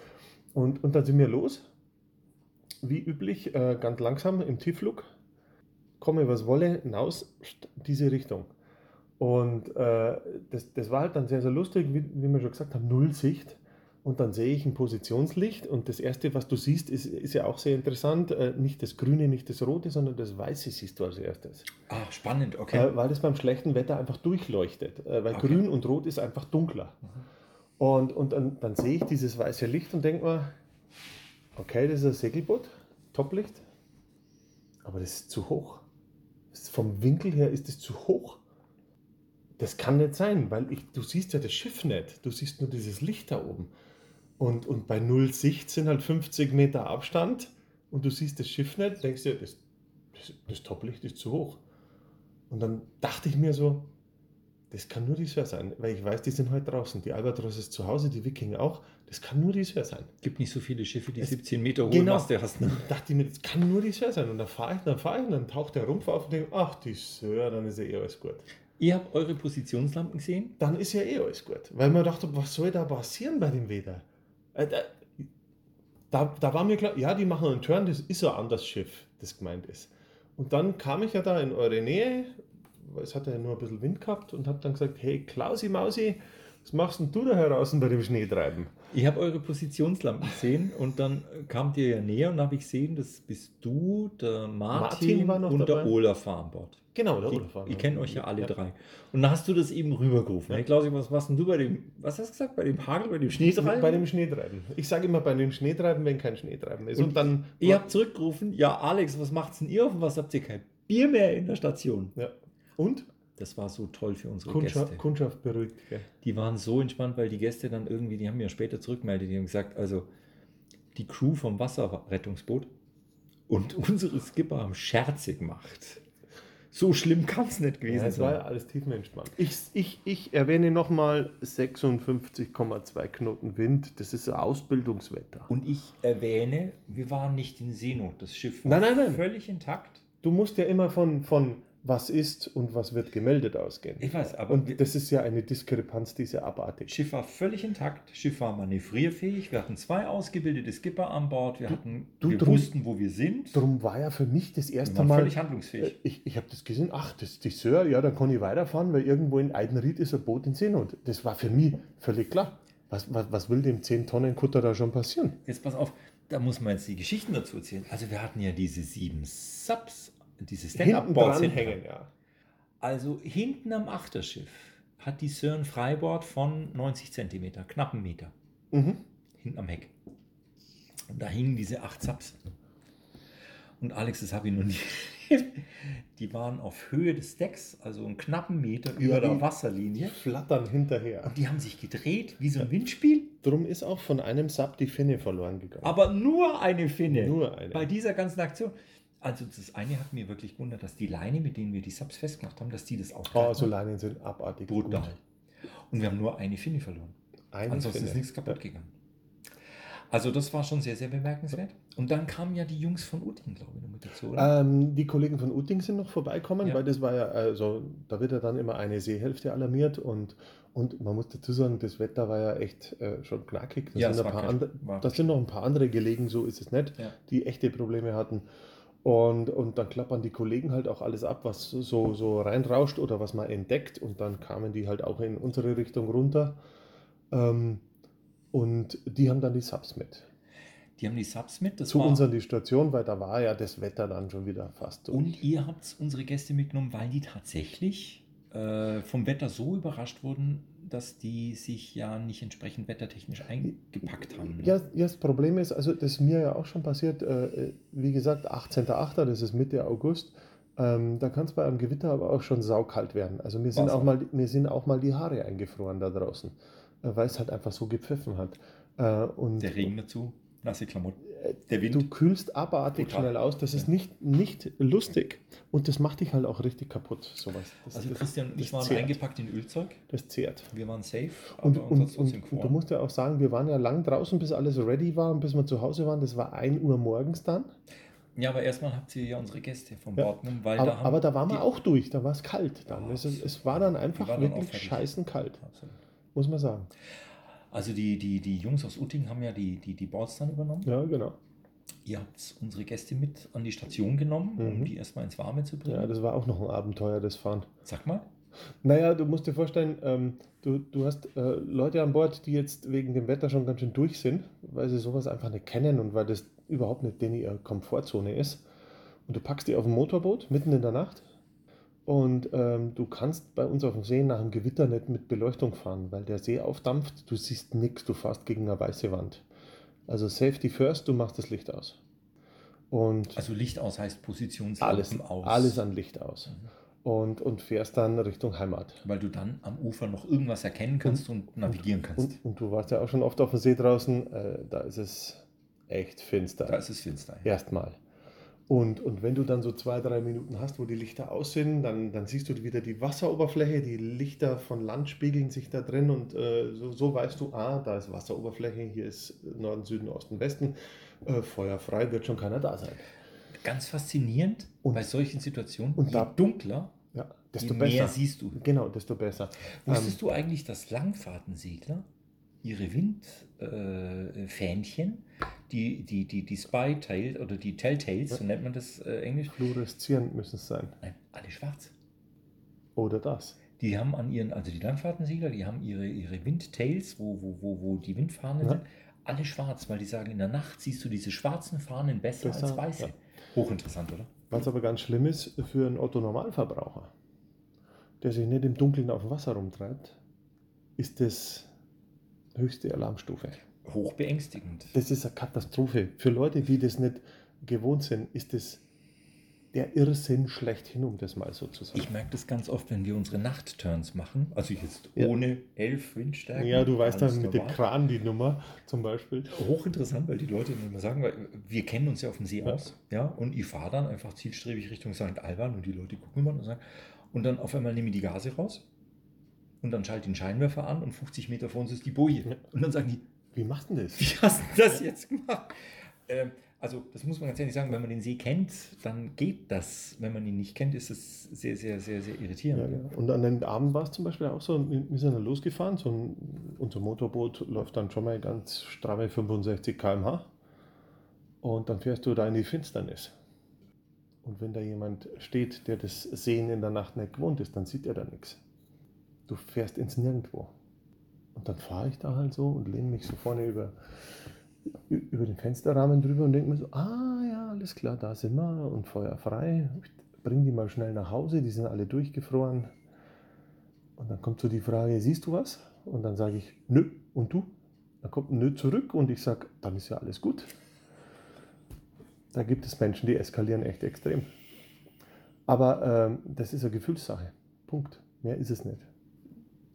Und, und dann sind wir los wie üblich, äh, ganz langsam im Tiefflug, komme was wolle, hinaus, diese Richtung. Und äh, das, das war halt dann sehr, sehr lustig, wie, wie wir schon gesagt haben, null Sicht. Und dann sehe ich ein Positionslicht und das Erste, was du siehst, ist, ist ja auch sehr interessant. Äh, nicht das Grüne, nicht das Rote, sondern das Weiße siehst du als erstes. Ah, spannend, okay. Äh, weil das beim schlechten Wetter einfach durchleuchtet. Äh, weil Okay. Grün und Rot ist einfach dunkler. Und, und dann, dann sehe ich dieses weiße Licht und denke mir, okay, das ist ein Segelboot, Toplicht, aber das ist zu hoch. Vom Winkel her ist es zu hoch. Das kann nicht sein, weil ich, du siehst ja das Schiff nicht. Du siehst nur dieses Licht da oben. Und, und bei Null Sicht sind halt 50 Meter Abstand und du siehst das Schiff nicht, denkst dir, das, das, das Toplicht ist zu hoch. Und dann dachte ich mir so, das kann nur die Sör sein, weil ich weiß, die sind heute draußen. Die Albatros ist zu Hause, die Wiking auch. Das kann nur die Sör sein. Gibt nicht so viele Schiffe, die Es- 17 Meter hohe Genau. Maste hast. Und dachte ich mir, das kann nur die Sör sein. Und dann fahre ich, dann fahre ich, und dann taucht der Rumpf auf und denke, ach, die Sör, dann ist ja eh alles gut. Ihr habt eure Positionslampen gesehen? Dann ist ja eh alles gut. Weil man dachte, was soll da passieren bei dem Wetter? Äh, da, da, da war mir klar, ja, die machen einen Turn, das ist ein anderes Schiff, das gemeint ist. Und dann kam ich ja da in eure Nähe, es hat ja nur ein bisschen Wind gehabt und habe dann gesagt, hey Klausi Mausi, was machst denn du da draußen bei dem Schneetreiben? Ich habe eure Positionslampen gesehen und dann kamt ihr ja näher und habe ich gesehen, das bist du, der Martin, Martin war und der dabei. Olaf an Bord. Genau, der Ich, Olaf war ich kenne euch ja alle drei. Und dann hast du das eben rübergerufen. Ja. Hey Klausi, was machst denn du bei dem, was hast du gesagt, bei dem Hagel, bei dem Schneetreiben? Bei dem Schneetreiben. Ich sage immer bei dem Schneetreiben, wenn kein Schneetreiben ist. Und, Und dann. Ihr habt zurückgerufen, ja Alex, was macht's denn ihr auf und was habt ihr kein Bier mehr in der Station? ja. Und? Das war so toll für unsere Kundschaft, Gäste. Kundschaft beruhigt. Gell? Die waren so entspannt, weil die Gäste dann irgendwie, die haben mir später zurückgemeldet, die haben gesagt, also die Crew vom Wasserrettungsboot und unsere Skipper haben Scherze gemacht. So schlimm kann es nicht gewesen Ja, es war ja sein. alles tiefenentspannt. Ich, ich, ich erwähne nochmal 56,2 Knoten Wind. Das ist ein Ausbildungswetter. Und ich erwähne, wir waren nicht in Seenot. Das Schiff war Nein, nein, nein. völlig intakt. Du musst ja immer von, von was ist und was wird gemeldet ausgehen. Ich weiß, aber Und das ist ja eine Diskrepanz, die ist ja abartig. Schiff war völlig intakt, Schiff war manövrierfähig, wir hatten zwei ausgebildete Skipper an Bord, wir, hatten, du wir drum- wussten, wo wir sind. Darum war ja für mich das erste Mal. völlig Äh, handlungsfähig. Ich, ich habe das gesehen, ach, das ist die Sör, ja, dann kann ich weiterfahren, weil irgendwo in Eidenried ist ein Boot in Seenot. Das war für mich völlig klar. Was, was, was will dem 10-Tonnen-Kutter da schon passieren? Jetzt pass auf, da muss man jetzt die Geschichten dazu erzählen. Also wir hatten ja diese sieben Subs, diese Stand-Up-Boards. hängen, ja. Also hinten am Achterschiff hat die Sir ein Freibord von 90 cm, knapp einen Meter, Mhm. hinten am Heck. Und da hingen diese acht Subs. Und Alex, das habe ich noch nie. Die waren auf Höhe des Decks, also einen knappen Meter über Ja, der die- Wasserlinie. Flattern hinterher. Und die haben sich gedreht wie so ein Windspiel, Drum ist auch von einem Sub die Finne verloren gegangen. aber nur eine Finne. Nur eine. Bei dieser ganzen Aktion. Also das eine hat mir wirklich gewundert, dass die Leine, mit denen wir die Subs festgemacht haben, dass die das auch Oh, so Leinen sind abartig. brutal. gut. Und wir haben nur eine Finne verloren. Eine Ansonsten Finne. ist nichts kaputt gegangen. Also das war schon sehr, sehr bemerkenswert. Und dann kamen ja die Jungs von Utting, glaube ich, noch mit dazu, oder? Ähm, die Kollegen von Utting sind noch vorbeikommen, Ja. weil das war ja, also da wird ja dann immer eine Seehälfte alarmiert und, und man muss dazu sagen, das Wetter war ja echt äh, schon knackig. Da, Ja, sind ein paar kalt. andere, da sind noch ein paar andere gelegen, so ist es nicht, Ja. die echte Probleme hatten. Und, und dann klappern die Kollegen halt auch alles ab, was so, so reinrauscht oder was man entdeckt. Und dann kamen die halt auch in unsere Richtung runter. Ähm, und die haben dann die Subs mit. Die haben die Subs mit. Das Zu war, uns an die Station, weil da war ja das Wetter dann schon wieder fast durch. und ihr habt unsere Gäste mitgenommen, weil die tatsächlich äh, vom Wetter so überrascht wurden, dass die sich ja nicht entsprechend wettertechnisch eingepackt haben. ne? Ja, ja, das Problem ist, also das ist mir ja auch schon passiert, äh, wie gesagt, 18.8., das ist Mitte August, ähm, da kann es bei einem Gewitter aber auch schon saukalt werden. Also mir sind, auch. mal, mir sind auch mal die Haare eingefroren da draußen, äh, weil es halt einfach so gepfiffen hat. Äh, und Der Regen dazu, nasse Klamotten. äh, Der Wind. Du kühlst abartig Brutal. schnell aus, das ist Ja. nicht, nicht lustig und das macht dich halt auch richtig kaputt, sowas. Das, also das, Christian und ich waren zehrt. eingepackt in Ölzeug. Das zehrt. Wir waren safe, Und, und, und, du musst ja auch sagen, wir waren ja lang draußen, bis alles ready war und bis wir zu Hause waren. Das war 1 Uhr morgens dann. Ja, aber erstmal habt ihr ja unsere Gäste vom Ja. Bord genommen, weil Aber, da haben aber da waren wir auch durch, da war es kalt dann. Ja, es, ist- es war dann einfach wirklich scheißen kalt, Absolut. muss man sagen. Also die, die, die Jungs aus Utting haben ja die, die, die Boards dann übernommen. Ja, genau. Ihr habt unsere Gäste mit an die Station genommen, um Mhm. die erstmal ins Warme zu bringen. Ja, das war auch noch ein Abenteuer, das Fahren. Sag mal. Naja, du musst dir vorstellen, ähm, du, du hast äh, Leute an Bord, die jetzt wegen dem Wetter schon ganz schön durch sind, weil sie sowas einfach nicht kennen und weil das überhaupt nicht denen ihre Komfortzone ist. Und du packst die auf ein Motorboot mitten in der Nacht und ähm, du kannst bei uns auf dem See nach dem Gewitter nicht mit Beleuchtung fahren, weil der See aufdampft, du siehst nichts, du fährst gegen eine weiße Wand. Also Safety first, du machst das Licht aus. Und Also Licht aus heißt Positionslampen alles, aus. alles an Licht aus. Mhm. Und, und fährst dann Richtung Heimat. Weil du dann am Ufer noch irgendwas erkennen kannst und, navigieren kannst. Und, und du warst ja auch schon oft auf dem See draußen, äh, da ist es echt finster. da ist es finster. Erstmal. Und, und wenn du dann so zwei, drei Minuten hast, wo die Lichter aus sind, dann, dann siehst du wieder die Wasseroberfläche, die Lichter von Land spiegeln sich da drin und äh, so, so weißt du, ah, da ist Wasseroberfläche, hier ist Norden, Süden, Osten, Westen, äh, feuerfrei, wird schon keiner da sein. Ganz faszinierend Und- bei solchen Situationen. und je da- dunkler, Ja, je desto mehr besser. siehst du. Genau, desto besser. Wusstest du eigentlich, dass Langfahrtensegler ihre Windfähnchen, die, die, die, die Spy-Tails oder die Telltales, so nennt man das äh, Englisch, Fluoreszierend müssen es sein. nein, alle schwarz. Oder das. Die haben an ihren, also die Langfahrtensegler, die haben ihre, ihre Windtails, wo, wo, wo, wo die Windfahnen Ja. sind, alle schwarz, weil die sagen, in der Nacht siehst du diese schwarzen Fahnen besser, Besser, als weiße. ja. Hochinteressant, oder? Was aber ganz schlimm ist für einen Otto-Normalverbraucher, der sich nicht im Dunkeln auf dem Wasser rumtreibt, ist das höchste Alarmstufe. Hochbeängstigend. Das ist eine Katastrophe. Für Leute, die das nicht gewohnt sind, ist das der Irrsinn schlechthin, um das mal so zu sagen. Ich merke das ganz oft, wenn wir unsere Nachtturns machen. Also jetzt Ja. ohne elf Windstärken. ja, du weißt dann mit dem. Kran die Nummer zum Beispiel. Hochinteressant, weil die Leute immer sagen, weil wir kennen uns ja auf dem See Ja. aus. Ja, und ich fahre dann einfach zielstrebig Richtung St. Alban und die Leute gucken immer und sagen, und dann auf einmal nehme ich die Gase raus und dann schalte ich den Scheinwerfer an und 50 Meter vor uns ist die Boje. Ja. Und dann sagen die, Wie machst du das? wie hast du das jetzt gemacht? Ähm, also, das muss man ganz ehrlich sagen, wenn man den See kennt, dann geht das. Wenn man ihn nicht kennt, ist es sehr, sehr, sehr, sehr Ja, irritierend. genau. Und an den Abend war es zum Beispiel auch so, wir wir sind dann losgefahren, so ein, unser Motorboot läuft dann schon mal ganz stramme 65 km/h und dann fährst du da in die Finsternis. Und wenn da jemand steht, der das Sehen in der Nacht nicht gewohnt ist, dann sieht er da nichts. Du fährst ins Nirgendwo. Und dann fahre ich da halt so und lehne mich so vorne über, über den Fensterrahmen drüber und denke mir so, ah ja, alles klar, da sind wir und Feuer frei. Ich bring die mal schnell nach Hause, die sind alle durchgefroren. Und dann kommt so die Frage, siehst du was? Und dann sage ich, nö, und du? Dann kommt ein Nö zurück und ich sage, dann ist ja alles gut. Da gibt es Menschen, die eskalieren echt extrem. Aber ähm, das ist eine Gefühlssache. Punkt. Mehr ist es nicht.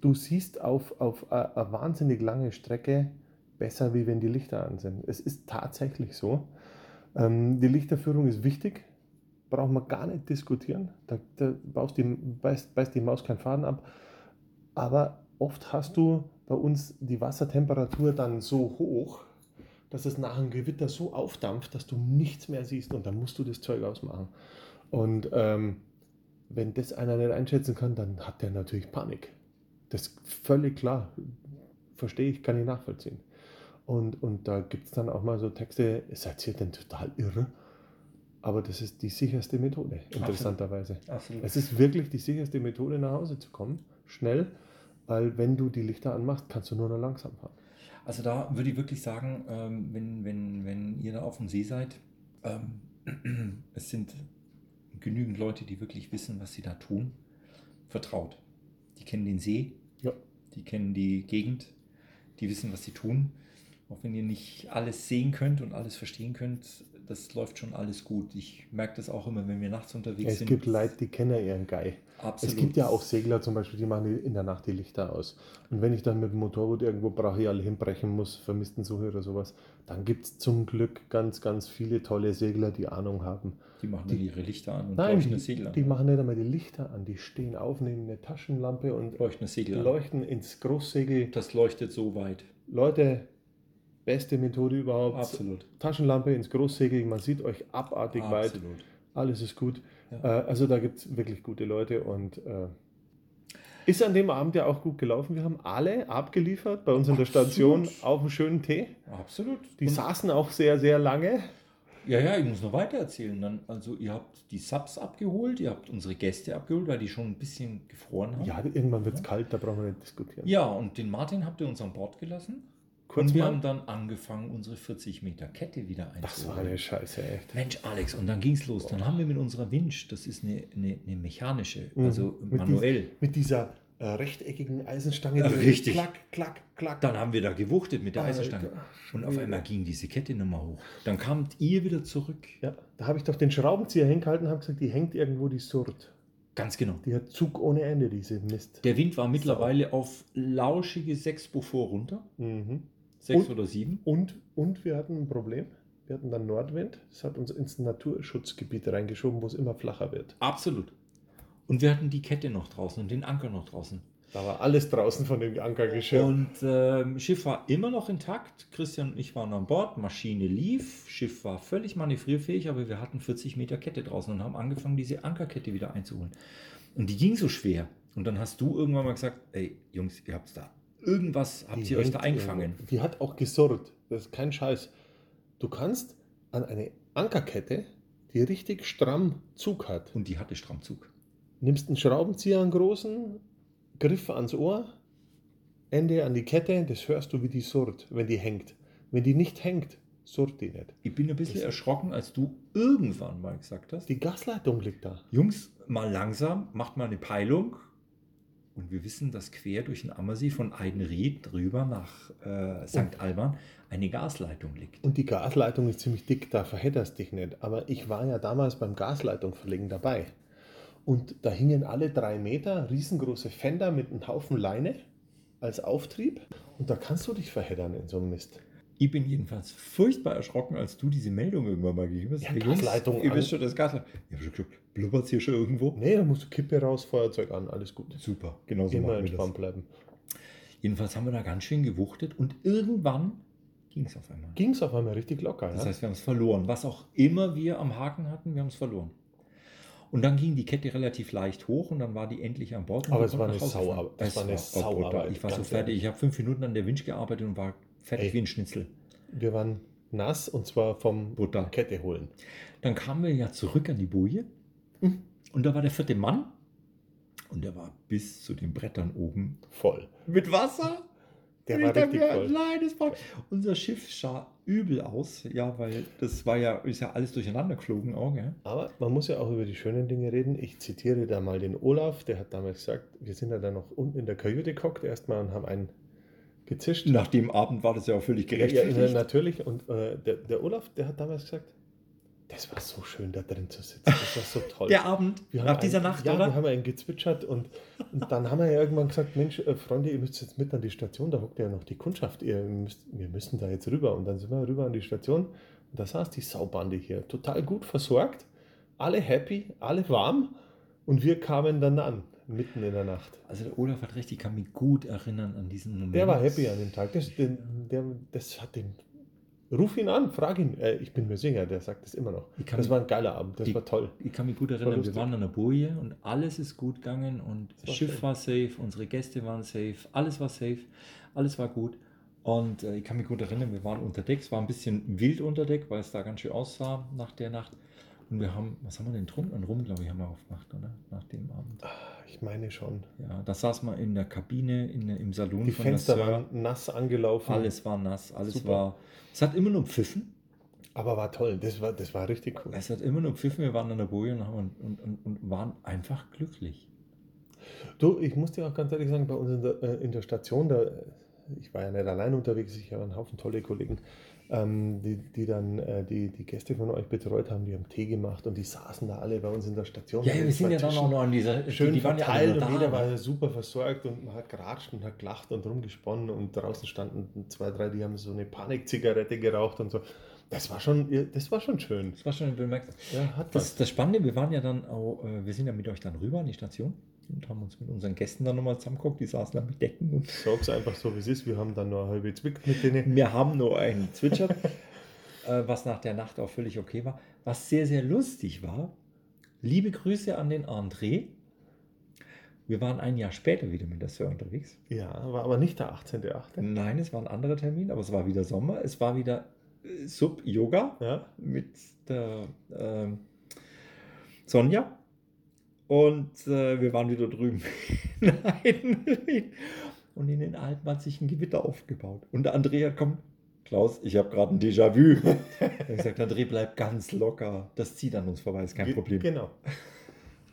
Du siehst auf, auf eine, eine wahnsinnig lange Strecke besser, wie wenn die Lichter an sind. Es ist tatsächlich so. Ähm, die Lichterführung ist wichtig, brauchen wir gar nicht diskutieren. Da, da baust die, beißt, beißt die Maus keinen Faden ab. Aber oft hast du bei uns die Wassertemperatur dann so hoch, dass es nach einem Gewitter so aufdampft, dass du nichts mehr siehst und dann musst du das Zeug ausmachen. Und ähm, wenn das einer nicht einschätzen kann, dann hat der natürlich Panik. Das ist völlig klar. Verstehe ich, kann ich nachvollziehen. Und, und da gibt es dann auch mal so Texte, seid ihr denn total irre? Aber das ist die sicherste Methode, interessanterweise. Absolut. Es ist wirklich die sicherste Methode, nach Hause zu kommen, schnell, weil wenn du die Lichter anmachst, kannst du nur noch langsam fahren. Also da würde ich wirklich sagen, ähm, wenn, wenn, wenn ihr da auf dem See seid, ähm, es sind genügend Leute, die wirklich wissen, was sie da tun. Vertraut. Die kennen den See, Ja. die kennen die Gegend, die wissen, was sie tun. Auch wenn ihr nicht alles sehen könnt und alles verstehen könnt, das läuft schon alles gut. Ich merke das auch immer, wenn wir nachts unterwegs Es sind. gibt Leute, die kennen ihren Guy. Absolut. Es gibt ja auch Segler zum Beispiel, die machen die- in der Nacht die Lichter aus. Und wenn ich dann mit dem Motorboot irgendwo brachial hinbrechen muss, Vermisstensuche oder sowas, dann gibt es zum Glück ganz, ganz viele tolle Segler, die Ahnung haben. Die machen dann ihre Lichter an und Nein, leuchten die, Segel an. die machen nicht einmal die Lichter an, die stehen auf, nehmen eine Taschenlampe und leuchten Segel leuchten ins Großsegel. Das leuchtet so weit. Leute, beste Methode überhaupt. Absolut. Taschenlampe ins Großsegel, man sieht euch abartig weit, Absolut. alles ist gut. Ja. Äh, also da gibt es wirklich gute Leute und äh, ist an dem Abend ja auch gut gelaufen. Wir haben alle abgeliefert bei uns in der Absolut. Station auf einen schönen Tee. Absolut. Die Und- saßen auch sehr, sehr lange. Ja, ja, ich muss noch weiter erzählen. Dann, also ihr habt die Subs abgeholt, ihr habt unsere Gäste abgeholt, weil die schon ein bisschen gefroren haben. Ja, irgendwann wird es kalt, da brauchen wir nicht diskutieren. Ja, und den Martin habt ihr uns an Bord gelassen. Kurz und wir mal. haben dann angefangen, unsere 40 Meter Kette wieder Das war einzuholen. eine Scheiße, echt. Mensch, Alex, und dann ging es los. Dann haben wir mit unserer Winch, das ist eine, eine, eine mechanische, Mhm. also Mit manuell. Mit dieser äh, rechteckigen Eisenstange. Richtig. Klack, klack, klack. Dann haben wir da gewuchtet mit der Alter, Eisenstange. Und auf einmal ging diese Kette nochmal hoch. Dann kamt ihr wieder zurück. Ja, da habe ich doch den Schraubenzieher hingehalten und habe gesagt, die hängt irgendwo die Surd. Ganz genau. Die hat Zug ohne Ende, diese Mist. Der Wind war mittlerweile auf lauschige 6 Beaufort runter. Mhm. 6 Und- oder 7. Und, und wir hatten ein Problem. Wir hatten dann Nordwind. Das hat uns ins Naturschutzgebiet reingeschoben, wo es immer flacher wird. Absolut. Und wir hatten die Kette noch draußen und den Anker noch draußen. Da war alles draußen von dem Ankergeschirr. Und ähm, Schiff war immer noch intakt. Christian und ich waren an Bord. Maschine lief. Schiff war völlig manövrierfähig, aber wir hatten 40 Meter Kette draußen und haben angefangen, diese Ankerkette wieder einzuholen. Und die ging so schwer. Und dann hast du irgendwann mal gesagt: Ey, Jungs, ihr habt da irgendwas, habt Die ihr euch da eingefangen? irgendwo. Die hat auch gesurrt. Das ist kein Scheiß. Du kannst an eine Ankerkette, die richtig stramm Zug hat, Und die hatte Strammzug. nimmst einen Schraubenzieher, einen großen, Griff ans Ohr, Ende an die Kette, das hörst du, wie die surrt, wenn die hängt. Wenn die nicht hängt, surrt die nicht. Ich bin ein bisschen Das- erschrocken, als du irgendwann mal gesagt hast: Die Gasleitung liegt da. Jungs, mal langsam, macht mal eine Peilung. Und wir wissen, dass quer durch den Ammersee von Eidenried drüber nach äh, St. Alban eine Gasleitung liegt. Und die Gasleitung ist ziemlich dick, da verhedderst dich nicht. Aber ich war ja damals beim Gasleitung verlegen dabei. Und da hingen alle drei Meter riesengroße Fender mit einem Haufen Leine als Auftrieb. Und da kannst du dich verheddern in so einem Mist. Ich bin jedenfalls furchtbar erschrocken, als du diese Meldung irgendwann mal gegeben hast. Ja, Gasleitung Ihr wisst schon, das Gasleitung. Ich habe schon gesagt, blubbert hier schon irgendwo? Nee, da musst du Kippe raus, Feuerzeug an, alles gut. Super, genau so Immer entspannt bleiben. Jedenfalls haben wir da ganz schön gewuchtet und irgendwann ging es auf einmal. Ging es auf einmal richtig locker. Das ja? heißt, wir haben es verloren. Was auch immer wir am Haken hatten, wir haben es verloren. Und dann ging die Kette relativ leicht hoch und dann war die endlich an Bord. Aber es war eine. Sauarbeit. Das Es war eine. Sauarbeit, Ich war so fertig. Ich habe fünf Minuten an der Winch gearbeitet und war fertig Ey. wie ein Schnitzel. Wir waren nass und zwar vom Brutal. Kette holen. Dann kamen wir ja zurück an die Boje Mhm. und da war der vierte Mann und der war bis zu den Brettern oben Voll. mit Wasser. Der Und war richtig mir, voll. Nein, das war, unser Schiff sah übel aus, ja, weil das war ja, ist ja alles durcheinander geflogen auch, gell? Aber man muss ja auch über die schönen Dinge reden. Ich zitiere da mal den Olaf, der hat damals gesagt, wir sind ja dann noch unten in der Kajüte gehockt erstmal und haben einen gezischt. Nach dem Abend war das ja auch völlig ja, ja, gerechtfertigt. natürlich. Und äh, der, der Olaf, der hat damals gesagt, das war so schön, da drin zu sitzen. Das war so toll. der Abend, Wir nach dieser ein- Nacht, ja, oder? wir haben einen gezwitschert und, und dann haben wir ja irgendwann gesagt, Mensch, äh, Freunde, ihr müsst jetzt mit an die Station, da hockt ja noch die Kundschaft, ihr müsst, wir müssen da jetzt rüber. Und dann sind wir rüber an die Station und da saß die Saubande hier, total gut versorgt, alle happy, alle warm und wir kamen dann an, mitten in der Nacht. Also der Olaf hat recht, ich kann mich gut erinnern an diesen Moment. Der war happy an dem Tag, das, den, der, das hat den... Ruf ihn an, frag ihn. Äh, ich bin mir sicher, der sagt das immer noch. Ich kann Das mich- war ein geiler Abend, das Ich- war toll. Ich kann mich gut erinnern, wir waren an der Boje und alles ist gut gegangen und Das war Schiff schön. war safe, unsere Gäste waren safe, alles war safe, alles war gut. Und äh, ich kann mich gut erinnern, wir waren unter Deck, es war ein bisschen wild unter Deck, weil es da ganz schön aussah nach der Nacht. Und wir haben, was haben wir denn drum? Ein Rum, glaube ich, haben wir aufgemacht, oder? Nach dem Abend. Ich meine schon. Ja, da saß man in der Kabine, in, im Salon Die von Fenster waren nass angelaufen. Alles war nass, alles Super. war. Es hat immer nur pfiffen. Aber war toll. Das war, das war richtig cool. Es hat immer nur pfiffen. Wir waren an der Boje und, haben, und, und, und waren einfach glücklich. Du, ich muss dir auch ganz ehrlich sagen, bei uns in der, äh, in der Station, da, ich war ja nicht allein unterwegs, ich habe einen Haufen tolle Kollegen, ähm, die, die dann äh, die, die Gäste von euch betreut haben, die haben Tee gemacht und die saßen da alle bei uns in der Station. Ja, wir sind ja dann auch noch an dieser. schön die waren ja verteilt alle und da, jeder ne? war super versorgt und man hat geratscht und hat gelacht und rumgesponnen und draußen standen zwei, drei, die haben so eine Panikzigarette geraucht und so. Das war schon, das war schon schön. Das war schon bemerkt. Ja, hat Das, was. das Spannende, wir waren ja dann auch, äh, wir sind ja mit euch dann rüber an die Station und haben uns mit unseren Gästen dann nochmal zusammengeguckt. Die saßen da mit Decken und Sag's einfach so, wie es ist. Wir haben dann nur eine halbe zwickt mit denen. wir haben nur einen zwitschert, äh, was nach der Nacht auch völlig okay war. Was sehr, sehr lustig war, liebe Grüße an den André. Wir waren ein Jahr später wieder mit der Sir unterwegs. Ja, war aber nicht der 18.8. Nein, es war ein anderer Termin, aber es war wieder Sommer. Es war wieder äh, Sub-Yoga Ja, mit der ähm, Sonja. Und äh, wir waren wieder drüben. Nein. Und in den Alpen hat sich ein Gewitter aufgebaut. Und der Andrea kommt, Klaus, ich habe gerade ein Déjà-vu. Ich habe gesagt, André, bleib ganz locker. Das zieht an uns vorbei, ist kein ge- Problem. Genau.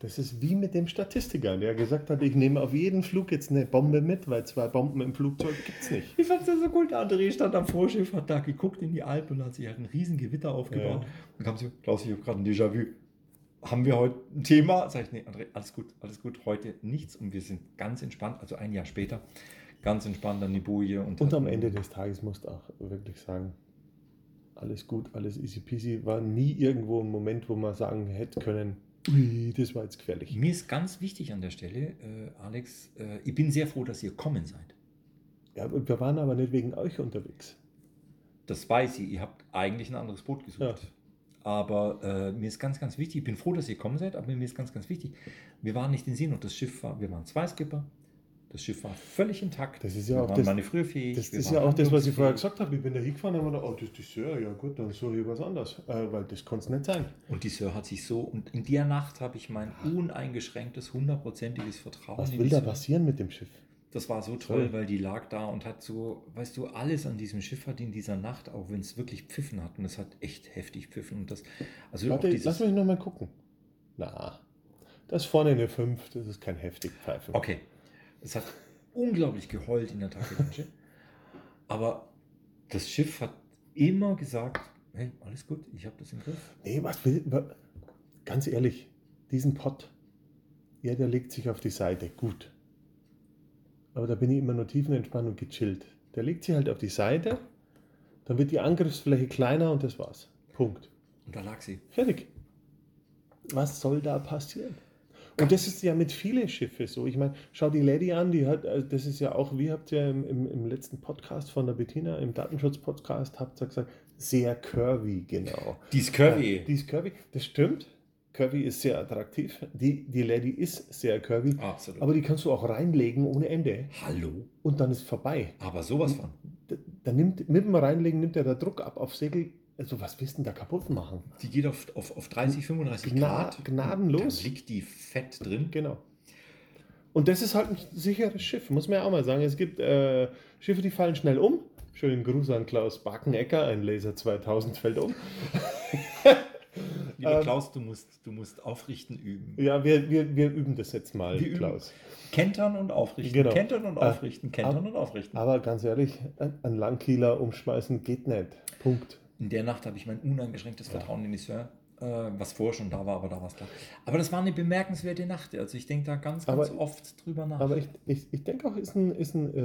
Das ist wie mit dem Statistiker, der gesagt hat, ich nehme auf jeden Flug jetzt eine Bombe mit, weil zwei Bomben im Flugzeug gibt es nicht. Ich fand es ja so cool. Der André stand am Vorschiff, hat da geguckt in die Alpen und hat sich halt ein riesen Gewitter aufgebaut. Ja. Und kam so, Klaus, ich habe gerade ein Déjà-vu. Haben wir heute ein Thema? Sag ich, nee, André, alles gut, alles gut. Heute nichts und wir sind ganz entspannt, also ein Jahr später, ganz entspannt an die Boje. Und, Und am hatten- Ende des Tages musst du auch wirklich sagen, alles gut, alles easy peasy. War nie irgendwo ein Moment, wo man sagen hätte können, ui, das war jetzt gefährlich. Mir ist ganz wichtig an der Stelle, äh, Alex, äh, ich bin sehr froh, dass ihr kommen seid. Ja, wir waren aber nicht wegen euch unterwegs. Das weiß ich, ihr habt eigentlich ein anderes Boot gesucht. Ja. Aber äh, mir ist ganz, ganz wichtig, ich bin froh, dass ihr gekommen seid, aber mir ist ganz, ganz wichtig, wir waren nicht in Seenot, das Schiff war, wir waren zwei Skipper, das Schiff war völlig intakt. Das ist ja wir auch waren das- manövrierfähig. Das ist ja auch das, was ich vorher gesagt habe. Ich bin da hingefahren und habe gedacht, oh, das ist die Sir, ja gut, dann suche ich was anderes. Äh, weil das kann es nicht sein. Und die Sir hat sich so, und in der Nacht habe ich mein uneingeschränktes, hundertprozentiges Vertrauen Was will da passieren mit dem Schiff? Das war so toll, Toll. weil die lag da und hat so, weißt du, alles an diesem Schiff hat in dieser Nacht, auch wenn es wirklich pfiffen hat, und es hat echt heftig pfiffen. Und das, also Warte, dieses, lass mich noch mal gucken. Na, das vorne eine 5, das ist kein heftig Pfeifen. Okay. Es hat unglaublich geheult in der Takelage. Aber das Schiff hat immer gesagt, hey, alles gut, ich habe das im Griff. Nee, was will. Ganz ehrlich, diesen Pott, ja, der legt sich auf die Seite. Gut. Aber da bin ich immer nur tiefenentspannt und gechillt. Der legt sich halt auf die Seite, dann wird die Angriffsfläche kleiner und das war's. Punkt. Und da lag sie. Fertig. Was soll da passieren? Und das ist ja mit vielen Schiffen so. Ich meine, schau die Lady an, die hat, also das ist ja auch, wie habt ihr im, im, im letzten Podcast von der Bettina, im Datenschutz-Podcast, habt ihr gesagt, sehr curvy, genau. Die ist curvy. Ja, die ist curvy, das stimmt. Curvy ist sehr attraktiv. Die, die Lady ist sehr curvy. Absolut. Aber die kannst du auch reinlegen ohne Ende. Hallo? Und dann ist vorbei. Aber sowas von. Da, da nimmt, mit dem Reinlegen nimmt er der Druck ab auf Segel. Also was willst du denn da kaputt machen? Die geht auf, auf, auf 30, 35 Gna- Grad. gnadenlos. Da liegt die fett drin. Genau. Und das ist halt ein sicheres Schiff, muss man ja auch mal sagen. Es gibt äh, Schiffe, die fallen schnell um. Schönen Gruß an Klaus Bakenecker, ein Laser 2000 fällt um. Lieber Ähm, Klaus, du musst, du musst aufrichten üben. Ja, wir, wir, wir üben das jetzt mal, Wir üben. Klaus. Kentern und aufrichten. Genau. Kentern und Äh, aufrichten. Kentern ab- und aufrichten. Aber ganz ehrlich, ein Langkieler umschmeißen geht nicht. Punkt. In der Nacht habe ich mein uneingeschränktes Vertrauen in die Sir, äh, was vorher schon da war, aber da war es klar. Aber das war eine bemerkenswerte Nacht. Also ich denke da ganz, ganz Aber- oft drüber nach. Aber ich, ich, ich denke auch, ist ein, ist ein äh,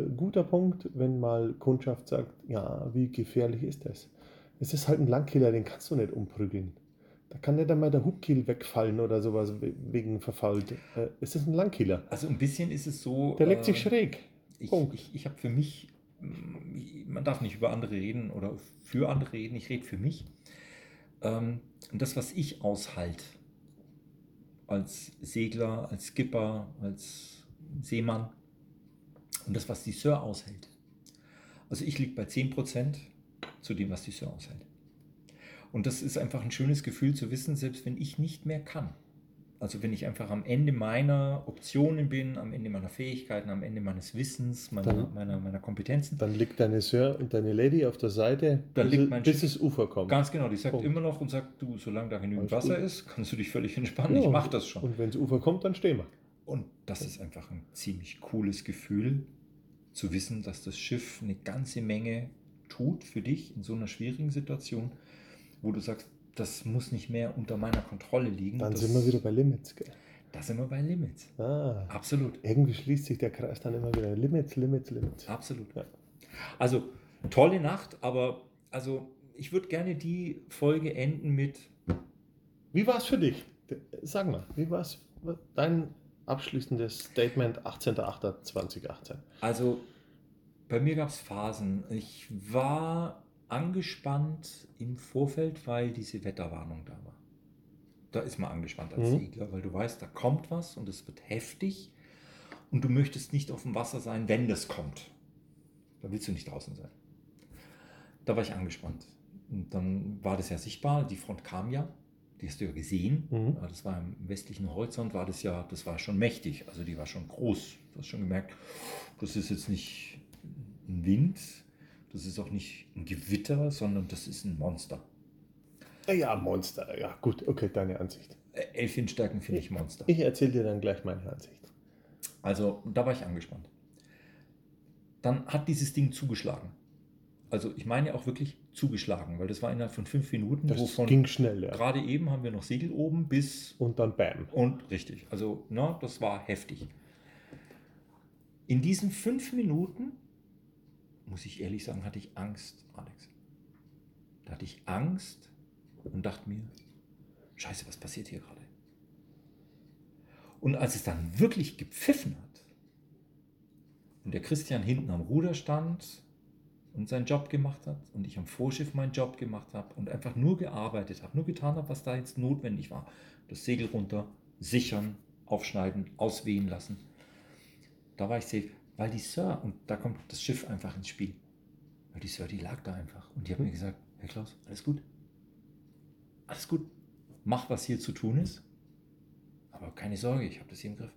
äh, guter Punkt, wenn mal Kundschaft sagt, ja, wie gefährlich ist das? Es ist halt ein Langkieler, den kannst du nicht umprügeln. Da kann nicht einmal der Hubkiel wegfallen oder sowas we- wegen verfault. Äh, es ist ein Langkieler. also ein bisschen ist es so. Der legt äh, sich schräg. Ich, Punkt. ich, ich habe für mich, mm, man darf nicht über andere reden oder für andere reden, ich rede für mich. Ähm, und das, was ich aushalte, als Segler, als Skipper, als Seemann und das, was die Sir aushält. Also ich liege bei 10% zu dem, was die Sir aushält. Und das ist einfach ein schönes Gefühl zu wissen, selbst wenn ich nicht mehr kann. Also wenn ich einfach am Ende meiner Optionen bin, am Ende meiner Fähigkeiten, am Ende meines Wissens, meiner, Dann- meiner, meiner Kompetenzen. Dann liegt deine Sir und deine Lady auf der Seite, Dann bis, liegt mein bis Schiff- es Ufer kommt. Ganz genau, die sagt Punkt. immer noch und sagt, du, solange da genügend Alles Wasser gut. ist, kannst du dich völlig entspannen. Ja, ich mache das schon. Und wenn es Ufer kommt, dann stehen wir. Und das ist einfach ein ziemlich cooles Gefühl, zu wissen, dass das Schiff eine ganze Menge tut für dich in so einer schwierigen Situation, wo du sagst, das muss nicht mehr unter meiner Kontrolle liegen. Dann das, sind wir wieder bei Limits. Gell? Da sind wir bei Limits. Ah, Absolut. irgendwie schließt sich der Kreis dann immer wieder. Limits, Limits, Limits. Absolut. Ja. Also, tolle Nacht, aber also ich würde gerne die Folge enden mit Wie war es für dich? Sag mal, wie war es dein abschließendes Statement 18.08.2018? Also, bei mir gab es Phasen. Ich war angespannt im Vorfeld, weil diese Wetterwarnung da war. Da ist man angespannt als Mhm. Segler, weil du weißt, da kommt was und es wird heftig und du möchtest nicht auf dem Wasser sein, wenn das kommt. Da willst du nicht draußen sein. Da war ich angespannt. Und dann war das ja sichtbar, die Front kam ja, die hast du ja gesehen. Mhm. Das war im westlichen Horizont, war das ja, das war schon mächtig, also die war schon groß. Du hast schon gemerkt, das ist jetzt nicht ein Wind, das ist auch nicht ein Gewitter, sondern das ist ein Monster. Ja, Ja, Monster. Ja, gut, okay, deine Ansicht. Äh, Elf Windstärken finde ich Monster. Ich erzähle dir dann gleich meine Ansicht. Also da war ich angespannt. Dann hat dieses Ding zugeschlagen. Also ich meine auch wirklich zugeschlagen, weil das war innerhalb von fünf Minuten, Das wovon ging schnell, ja. gerade eben haben wir noch Segel oben bis Und dann Bam. und richtig. Also na, das war heftig. In diesen fünf Minuten, muss ich ehrlich sagen, hatte ich Angst, Alex. Da hatte ich Angst und dachte mir, scheiße, was passiert hier gerade? Und als es dann wirklich gepfiffen hat und der Christian hinten am Ruder stand und seinen Job gemacht hat und ich am Vorschiff meinen Job gemacht habe und einfach nur gearbeitet habe, nur getan habe, was da jetzt notwendig war. Das Segel runter, sichern, aufschneiden, auswehen lassen. Da war ich safe, weil die Sir, und da kommt das Schiff einfach ins Spiel. Weil die Sir, die lag da einfach. Und die hat mir gesagt, Herr Klaus, alles gut. Alles gut. Mach, was hier zu tun ist. Aber keine Sorge, ich habe das hier im Griff.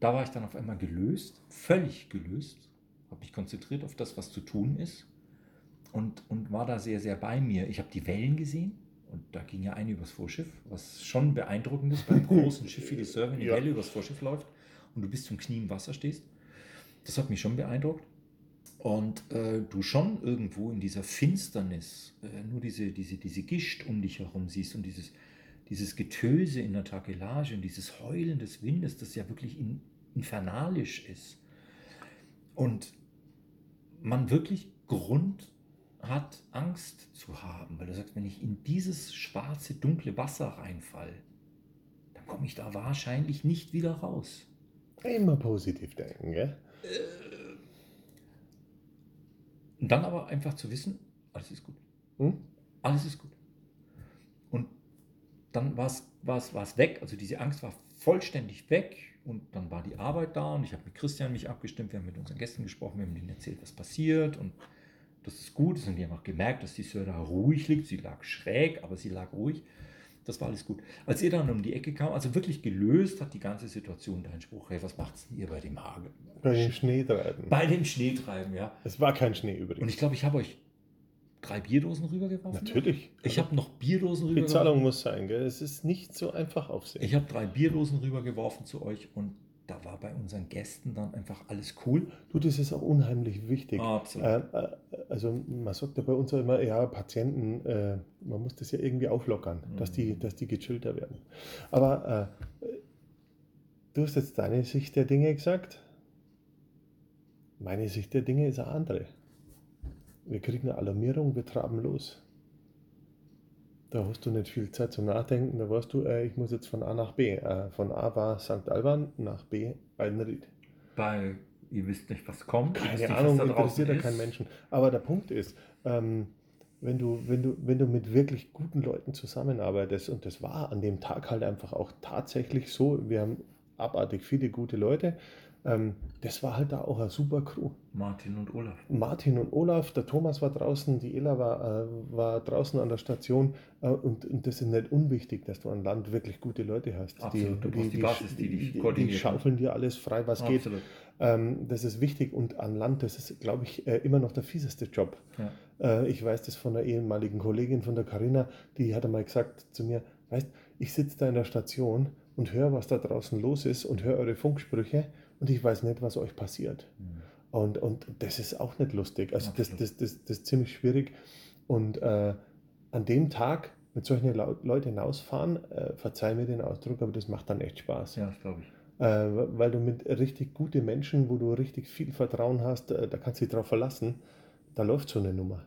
Da war ich dann auf einmal gelöst, völlig gelöst, habe mich konzentriert auf das, was zu tun ist und, und war da sehr, sehr bei mir. Ich habe die Wellen gesehen und da ging ja eine übers Vorschiff, was schon beeindruckend ist beim großen Schiff wie die Sir, wenn die Ja. Welle übers Vorschiff läuft. Und und du bis zum Knie im Wasser stehst. Das hat mich schon beeindruckt. Und äh, du schon irgendwo in dieser Finsternis äh, nur diese, diese, diese Gischt um dich herum siehst und dieses, dieses Getöse in der Takelage und dieses Heulen des Windes, das ja wirklich in, infernalisch ist. Und man wirklich Grund hat, Angst zu haben, weil du sagst, wenn ich in dieses schwarze, dunkle Wasser reinfall, dann komme ich da wahrscheinlich nicht wieder raus. Immer positiv denken, gell? Und dann aber einfach zu wissen, alles ist gut. Hm? Alles ist gut. Und dann war es weg, also diese Angst war vollständig weg und dann war die Arbeit da und ich habe mit Christian mich abgestimmt, wir haben mit unseren Gästen gesprochen, wir haben denen erzählt, was passiert und das ist gut. Und die haben auch gemerkt, dass die Söder ruhig liegt. Sie lag schräg, aber sie lag ruhig. Das war alles gut. Als ihr dann um die Ecke kam, also wirklich gelöst hat die ganze Situation dein Spruch, hey, was macht ihr bei dem Hagel? Bei dem Schneetreiben. Bei dem Schneetreiben, ja. Es war kein Schnee übrig. Und ich glaube, ich habe euch drei Bierdosen rübergeworfen. Natürlich. Ich habe noch Bierdosen rübergeworfen. Die Zahlung muss sein, gell? Es ist nicht so einfach aufsehen. Ich habe drei Bierdosen rübergeworfen zu euch und da war bei unseren Gästen dann einfach alles cool. Du, das ist auch unheimlich wichtig. Absolut. Äh, äh, also man sagt ja bei uns immer, ja, Patienten, äh, man muss das ja irgendwie auflockern, mhm. dass, die, dass die gechillter werden. Aber äh, du hast jetzt deine Sicht der Dinge gesagt. Meine Sicht der Dinge ist eine andere. Wir kriegen eine Alarmierung, wir traben los. Da hast du nicht viel Zeit zum Nachdenken. Da weißt du, äh, ich muss jetzt von A nach B. Äh, von A war St. Alban nach B Eidenried. Weil ihr wisst nicht, was kommt. Keine nicht, Ahnung, interessiert ja keinen Menschen. Aber der Punkt ist, ähm, wenn, du, wenn, du, wenn du mit wirklich guten Leuten zusammenarbeitest, und das war an dem Tag halt einfach auch tatsächlich so, wir haben abartig viele gute Leute, ähm, das war halt da auch eine super Crew. Martin und Olaf. Martin und Olaf, der Thomas war draußen, die Ella war, äh, war draußen an der Station äh, und, und das ist nicht unwichtig, dass du an Land wirklich gute Leute hast. Absolut, die, die, die, Basis, die, dich die, die schaufeln dir alles frei, was Absolut. geht. Ähm, das ist wichtig und an Land, das ist, glaube ich, äh, immer noch der fieseste Job. Ja. Äh, ich weiß das von einer ehemaligen Kollegin, von der Carina, die hat einmal gesagt zu mir, weißt, ich sitze da in der Station und höre, was da draußen los ist und höre eure Funksprüche und ich weiß nicht, was euch passiert. Mhm. Und, und das ist auch nicht lustig. Also das, das, das, das ist ziemlich schwierig. Und äh, an dem Tag mit solchen Leuten hinausfahren, äh, verzeih mir den Ausdruck, aber das macht dann echt Spaß. Ja, das glaube ich. Äh, weil du mit richtig guten Menschen, wo du richtig viel Vertrauen hast, äh, da kannst du dich drauf verlassen, da läuft so eine Nummer.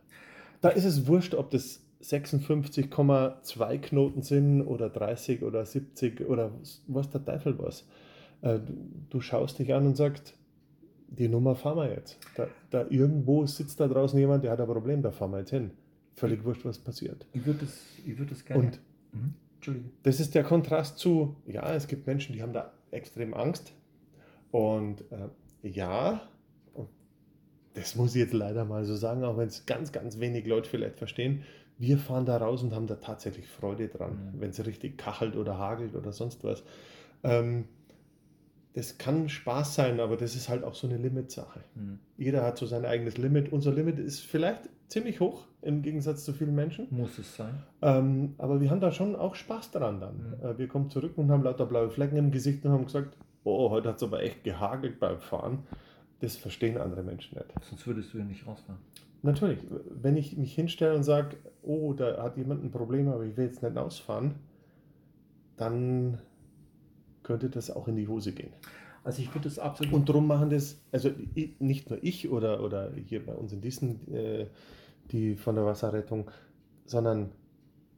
Da ist es wurscht, ob das 56,2 Knoten sind oder 30 oder 70 oder was der Teufel was. Äh, du schaust dich an und sagst, die Nummer fahren wir jetzt. Da, da, irgendwo sitzt da draußen jemand, der hat ein Problem, da fahren wir jetzt hin. Völlig wurscht, was passiert. Ich würde das, würd das gerne. Und mhm. das ist der Kontrast zu, ja, es gibt Menschen, die haben da extrem Angst. Und äh, ja, das muss ich jetzt leider mal so sagen, auch wenn es ganz, ganz wenig Leute vielleicht verstehen, wir fahren da raus und haben da tatsächlich Freude dran, mhm. wenn es richtig kachelt oder hagelt oder sonst was. Ähm, das kann Spaß sein, aber das ist halt auch so eine Limitsache. Mhm. Jeder hat so sein eigenes Limit. Unser Limit ist vielleicht ziemlich hoch im Gegensatz zu vielen Menschen. Muss es sein. Ähm, aber wir haben da schon auch Spaß daran dann. Mhm. Äh, wir kommen zurück und haben lauter blaue Flecken im Gesicht und haben gesagt, oh, heute hat es aber echt gehagelt beim Fahren. Das verstehen andere Menschen nicht. Sonst würdest du ja nicht rausfahren. Natürlich. Wenn ich mich hinstelle und sage, oh, da hat jemand ein Problem, aber ich will jetzt nicht ausfahren, dann könnte das auch in die Hose gehen. Also ich würde das absolut. Und darum machen das, also nicht nur ich oder, oder hier bei uns in Diesen, äh, die von der Wasserrettung, sondern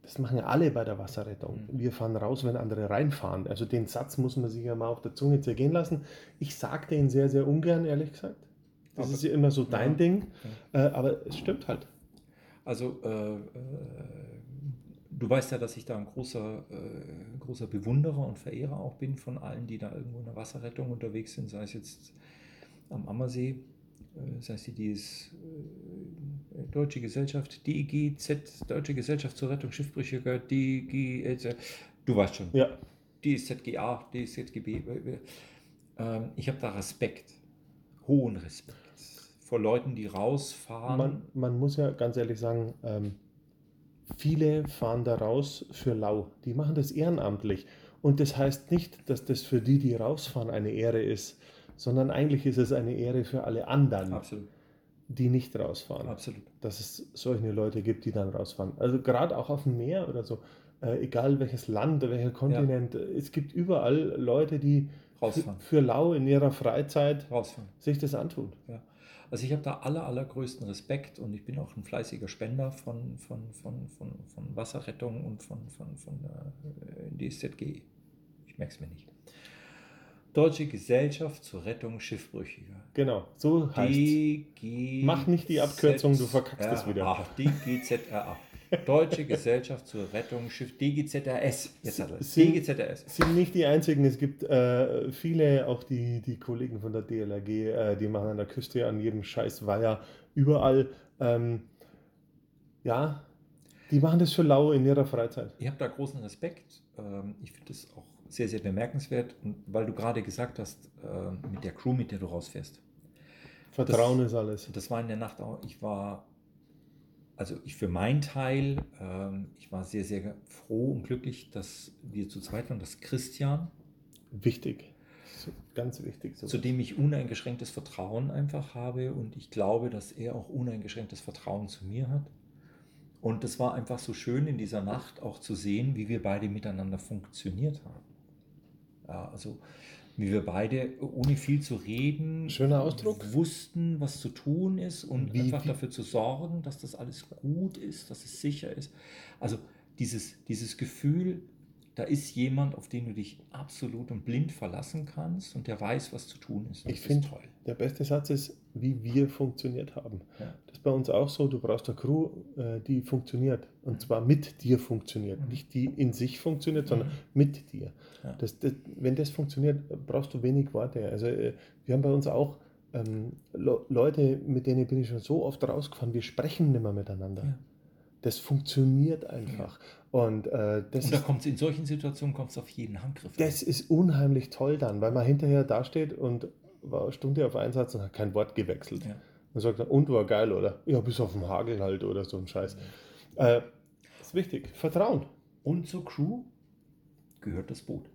das machen ja alle bei der Wasserrettung. Mhm. Wir fahren raus, wenn andere reinfahren. Also den Satz muss man sich ja mal auf der Zunge zergehen lassen. Ich sage den sehr, sehr ungern, ehrlich gesagt. Das aber, ist ja immer so dein ja, Ding. Ja. Äh, aber es stimmt halt. Also äh, äh du weißt ja, dass ich da ein großer, äh, großer Bewunderer und Verehrer auch bin von allen, die da irgendwo in der Wasserrettung unterwegs sind, sei es jetzt am Ammersee, äh, sei es die DS, äh, Deutsche Gesellschaft, DIGZ, Deutsche Gesellschaft zur Rettung Schiffbrüchiger, DIG, du weißt schon, ja. DSZGA, DSZGB. Ähm, ich habe da Respekt, hohen Respekt vor Leuten, die rausfahren. Man, man muss ja ganz ehrlich sagen, ähm, viele fahren da raus für lau. Die machen das ehrenamtlich. Und das heißt nicht, dass das für die, die rausfahren, eine Ehre ist, sondern eigentlich ist es eine Ehre für alle anderen, Absolut. die nicht rausfahren. Absolut. Dass es solche Leute gibt, die dann rausfahren. Also gerade auch auf dem Meer oder so, äh, egal welches Land, welcher Kontinent, äh, es gibt überall Leute, die Rausfahren. für lau in ihrer Freizeit Rausfahren. sich das antun. Ja. Also ich habe da aller, allergrößten Respekt und ich bin auch ein fleißiger Spender von, von, von, von, von Wasserrettung und von, von, von der DSZG. Ich merke es mir nicht. Deutsche Gesellschaft zur Rettung Schiffbrüchiger. Genau, so heißt DG Mach nicht die Abkürzung, du verkackst es wieder. Ach, DGZRA. Deutsche Gesellschaft zur Rettung Schiff DGZRS. Jetzt hat er es. Sie- DGZRS. sind nicht die einzigen. Es gibt äh, viele, auch die, die Kollegen von der DLRG, äh, die machen an der Küste, an jedem scheiß Weiher, überall. Ähm, ja, die machen das für lau in ihrer Freizeit. Ich habe da großen Respekt. Ähm, Ich finde das auch sehr, sehr bemerkenswert. Und weil du gerade gesagt hast, ähm, mit der Crew, mit der du rausfährst. Vertrauen ist alles. Das war in der Nacht auch, ich war, also ich für meinen Teil, ähm, ich war sehr, sehr froh und glücklich, dass wir zu zweit waren, dass Christian, Wichtig. Ganz wichtig. So. zu dem ich uneingeschränktes Vertrauen einfach habe und ich glaube, dass er auch uneingeschränktes Vertrauen zu mir hat. Und das war einfach so schön in dieser Nacht auch zu sehen, wie wir beide miteinander funktioniert haben. Ja, also wie wir beide ohne viel zu reden Schöner Ausdruck. wussten, was zu tun ist und Wie- einfach wie- dafür zu sorgen, dass das alles gut ist, dass es sicher ist. Also dieses, dieses Gefühl, da ist jemand, auf den du dich absolut und blind verlassen kannst und der weiß, was zu tun ist. Und Ich das finde, toll. der beste Satz ist, wie wir funktioniert haben. Ja. Das ist bei uns auch so. Du brauchst eine Crew, äh, die funktioniert. Und zwar mit dir funktioniert. Mhm. Nicht die in sich funktioniert, sondern Mhm. mit dir. Ja. Das, das, wenn das funktioniert, brauchst du wenig Worte. Also äh, wir haben bei uns auch ähm, Le Leute, mit denen bin ich schon so oft rausgefahren, wir sprechen nicht mehr miteinander. Ja. Das funktioniert einfach. Und äh, das, Und da kommt in solchen Situationen kommt es auf jeden Handgriff. an. das ist unheimlich toll dann, weil man hinterher dasteht und war eine Stunde auf Einsatz und hat kein Wort gewechselt. Ja. Und sagt und war geil, oder? Ja, bis auf den Hagel halt oder so ein Scheiß. Äh, ist wichtig. Vertrauen. Und zur Crew gehört das Boot.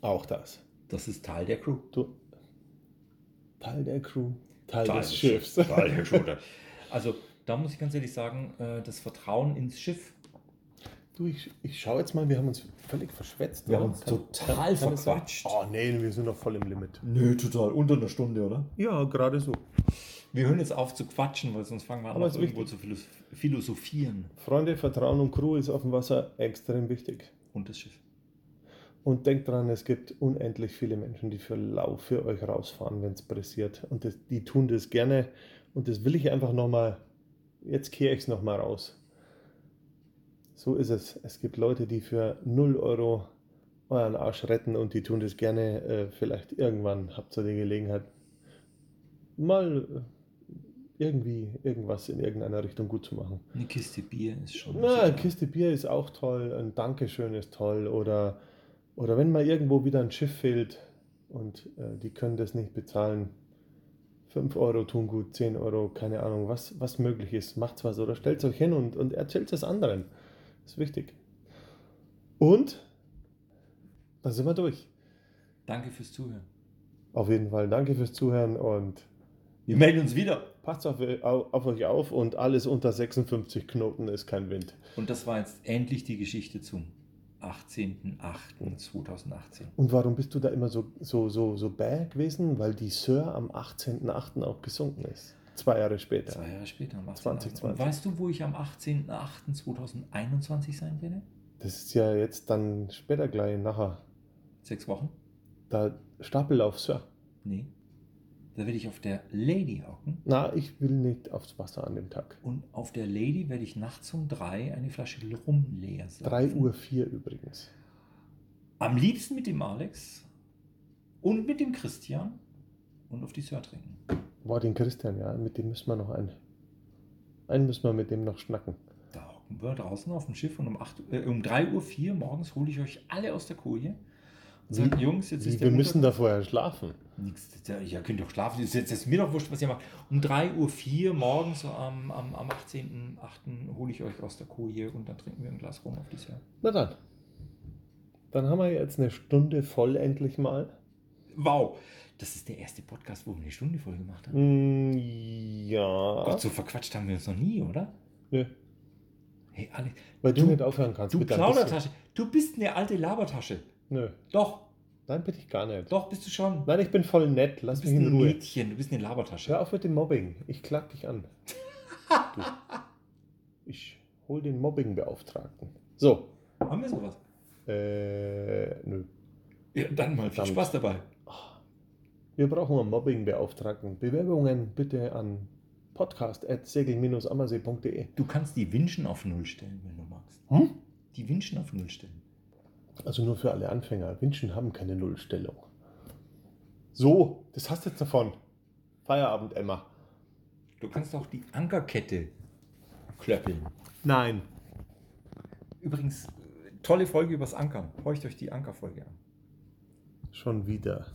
Auch das. Das ist Teil der Crew. Du, Teil der Crew, Teil, Teil des des Schiffs. Teil der Crew. Also da muss ich ganz ehrlich sagen, äh, das Vertrauen ins Schiff Du, ich, ich schaue jetzt mal, wir haben uns völlig verschwätzt. Wir oder? haben uns Kann- total kann- kann verquatscht. Oh nee, wir sind noch voll im Limit. Nö, total. Unter einer Stunde, oder? Ja, gerade so. Wir hören jetzt auf zu quatschen, weil sonst fangen wir an, ist irgendwo wichtig. zu philo- philosophieren. Freunde, Vertrauen und Crew ist auf dem Wasser extrem wichtig. Und das Schiff. Und denkt dran, es gibt unendlich viele Menschen, die für lau für euch rausfahren, wenn es pressiert. Und das, die tun das gerne. Und das will ich einfach nochmal, jetzt kehre ich es nochmal raus. So ist es. Es gibt Leute, die für 0 Euro euren Arsch retten und die tun das gerne. Äh, vielleicht irgendwann habt ihr die Gelegenheit, mal äh, irgendwie irgendwas in irgendeiner Richtung gut zu machen. Eine Kiste Bier ist schon. Na, eine Kiste Bier ist auch toll, ein Dankeschön ist toll oder, oder wenn mal irgendwo wieder ein Schiff fehlt und äh, die können das nicht bezahlen, 5 Euro tun gut, 10 Euro, keine Ahnung, was, was möglich ist, macht's was oder stellt euch hin und, und erzählt es anderen. ist wichtig. Und dann sind wir durch. Danke fürs Zuhören. Auf jeden Fall danke fürs Zuhören und Wir melden uns wieder. passt auf, auf, auf euch auf und alles unter 56 Knoten ist kein Wind. Und das war jetzt endlich die Geschichte zum 18.08.2018. Und warum bist du da immer so, so, so, so bäh gewesen? Weil die Sir am 18.08. auch gesunken ist. Zwei Jahre später. Zwei Jahre später, am 18.08.. 2020. Und weißt du, wo ich am 18.08.2021 sein werde? Das ist ja jetzt dann später gleich nachher. Sechs Wochen? Da Stapellauf Sir. Nee. Da werde ich auf der Lady hocken. Na, ich will nicht aufs Wasser an dem Tag. Und auf der Lady werde ich nachts um drei eine Flasche Rum leer saufen. 3 Uhr 4 übrigens. Am liebsten mit dem Alex und mit dem Christian und auf die Sir trinken. Boah, den Christian, ja, mit dem müssen wir noch ein. Einen müssen wir mit dem noch schnacken. Da hocken wir draußen auf dem Schiff und um, 8, äh, um 3 Uhr 4 morgens hole ich euch alle aus der Koje Sagt, Jungs, jetzt ist Wir müssen da vorher schlafen. Nix, ja, könnt doch schlafen. Das ist jetzt ist mir doch wurscht, was ihr macht. Um 3.04 Uhr morgens am, am, am 18.08. hole ich euch aus der Koje und dann trinken wir ein Glas rum auf das Jahr. Na dann. Dann haben wir jetzt eine Stunde voll endlich mal. Wow, das ist der erste Podcast, wo wir eine Stunde voll gemacht haben. Mm, ja. Gott, so verquatscht haben wir uns noch nie, oder? Nö, Hey, Alex, weil du, Du- nicht aufhören kannst. du. Plaudertasche, du bist eine alte Labertasche. Nö, Doch, nein, bin ich gar nicht. doch, bist du schon. Nein, ich bin voll nett. Lass du bist mich in ein Ruhe. Mädchen, du bist eine Labertasche. Hör auf mit dem Mobbing. Ich klag dich an. du. Ich hol den Mobbingbeauftragten. So. Haben wir sowas? Äh, nö. Ja, dann mal viel Verdammt. Spaß dabei. Wir brauchen einen Mobbingbeauftragten. Bewerbungen bitte an podcast.segel-ammersee.de. Du kannst die Winschen auf Null stellen, wenn du magst. Hm? Die Winschen auf Null stellen. Also nur für alle Anfänger. Wünschen haben keine Nullstellung. So, das hast du jetzt davon. Feierabend, Emma. Du kannst auch die Ankerkette klöppeln. Nein. Übrigens, äh, tolle Folge übers Ankern. Horcht euch die Ankerfolge an. Schon wieder.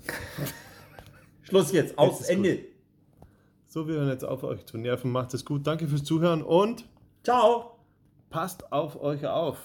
Schluss jetzt, aus, ist Ende. So, wir hören jetzt auf, euch zu nerven. Macht es gut. Danke fürs Zuhören und Ciao. passt auf euch auf.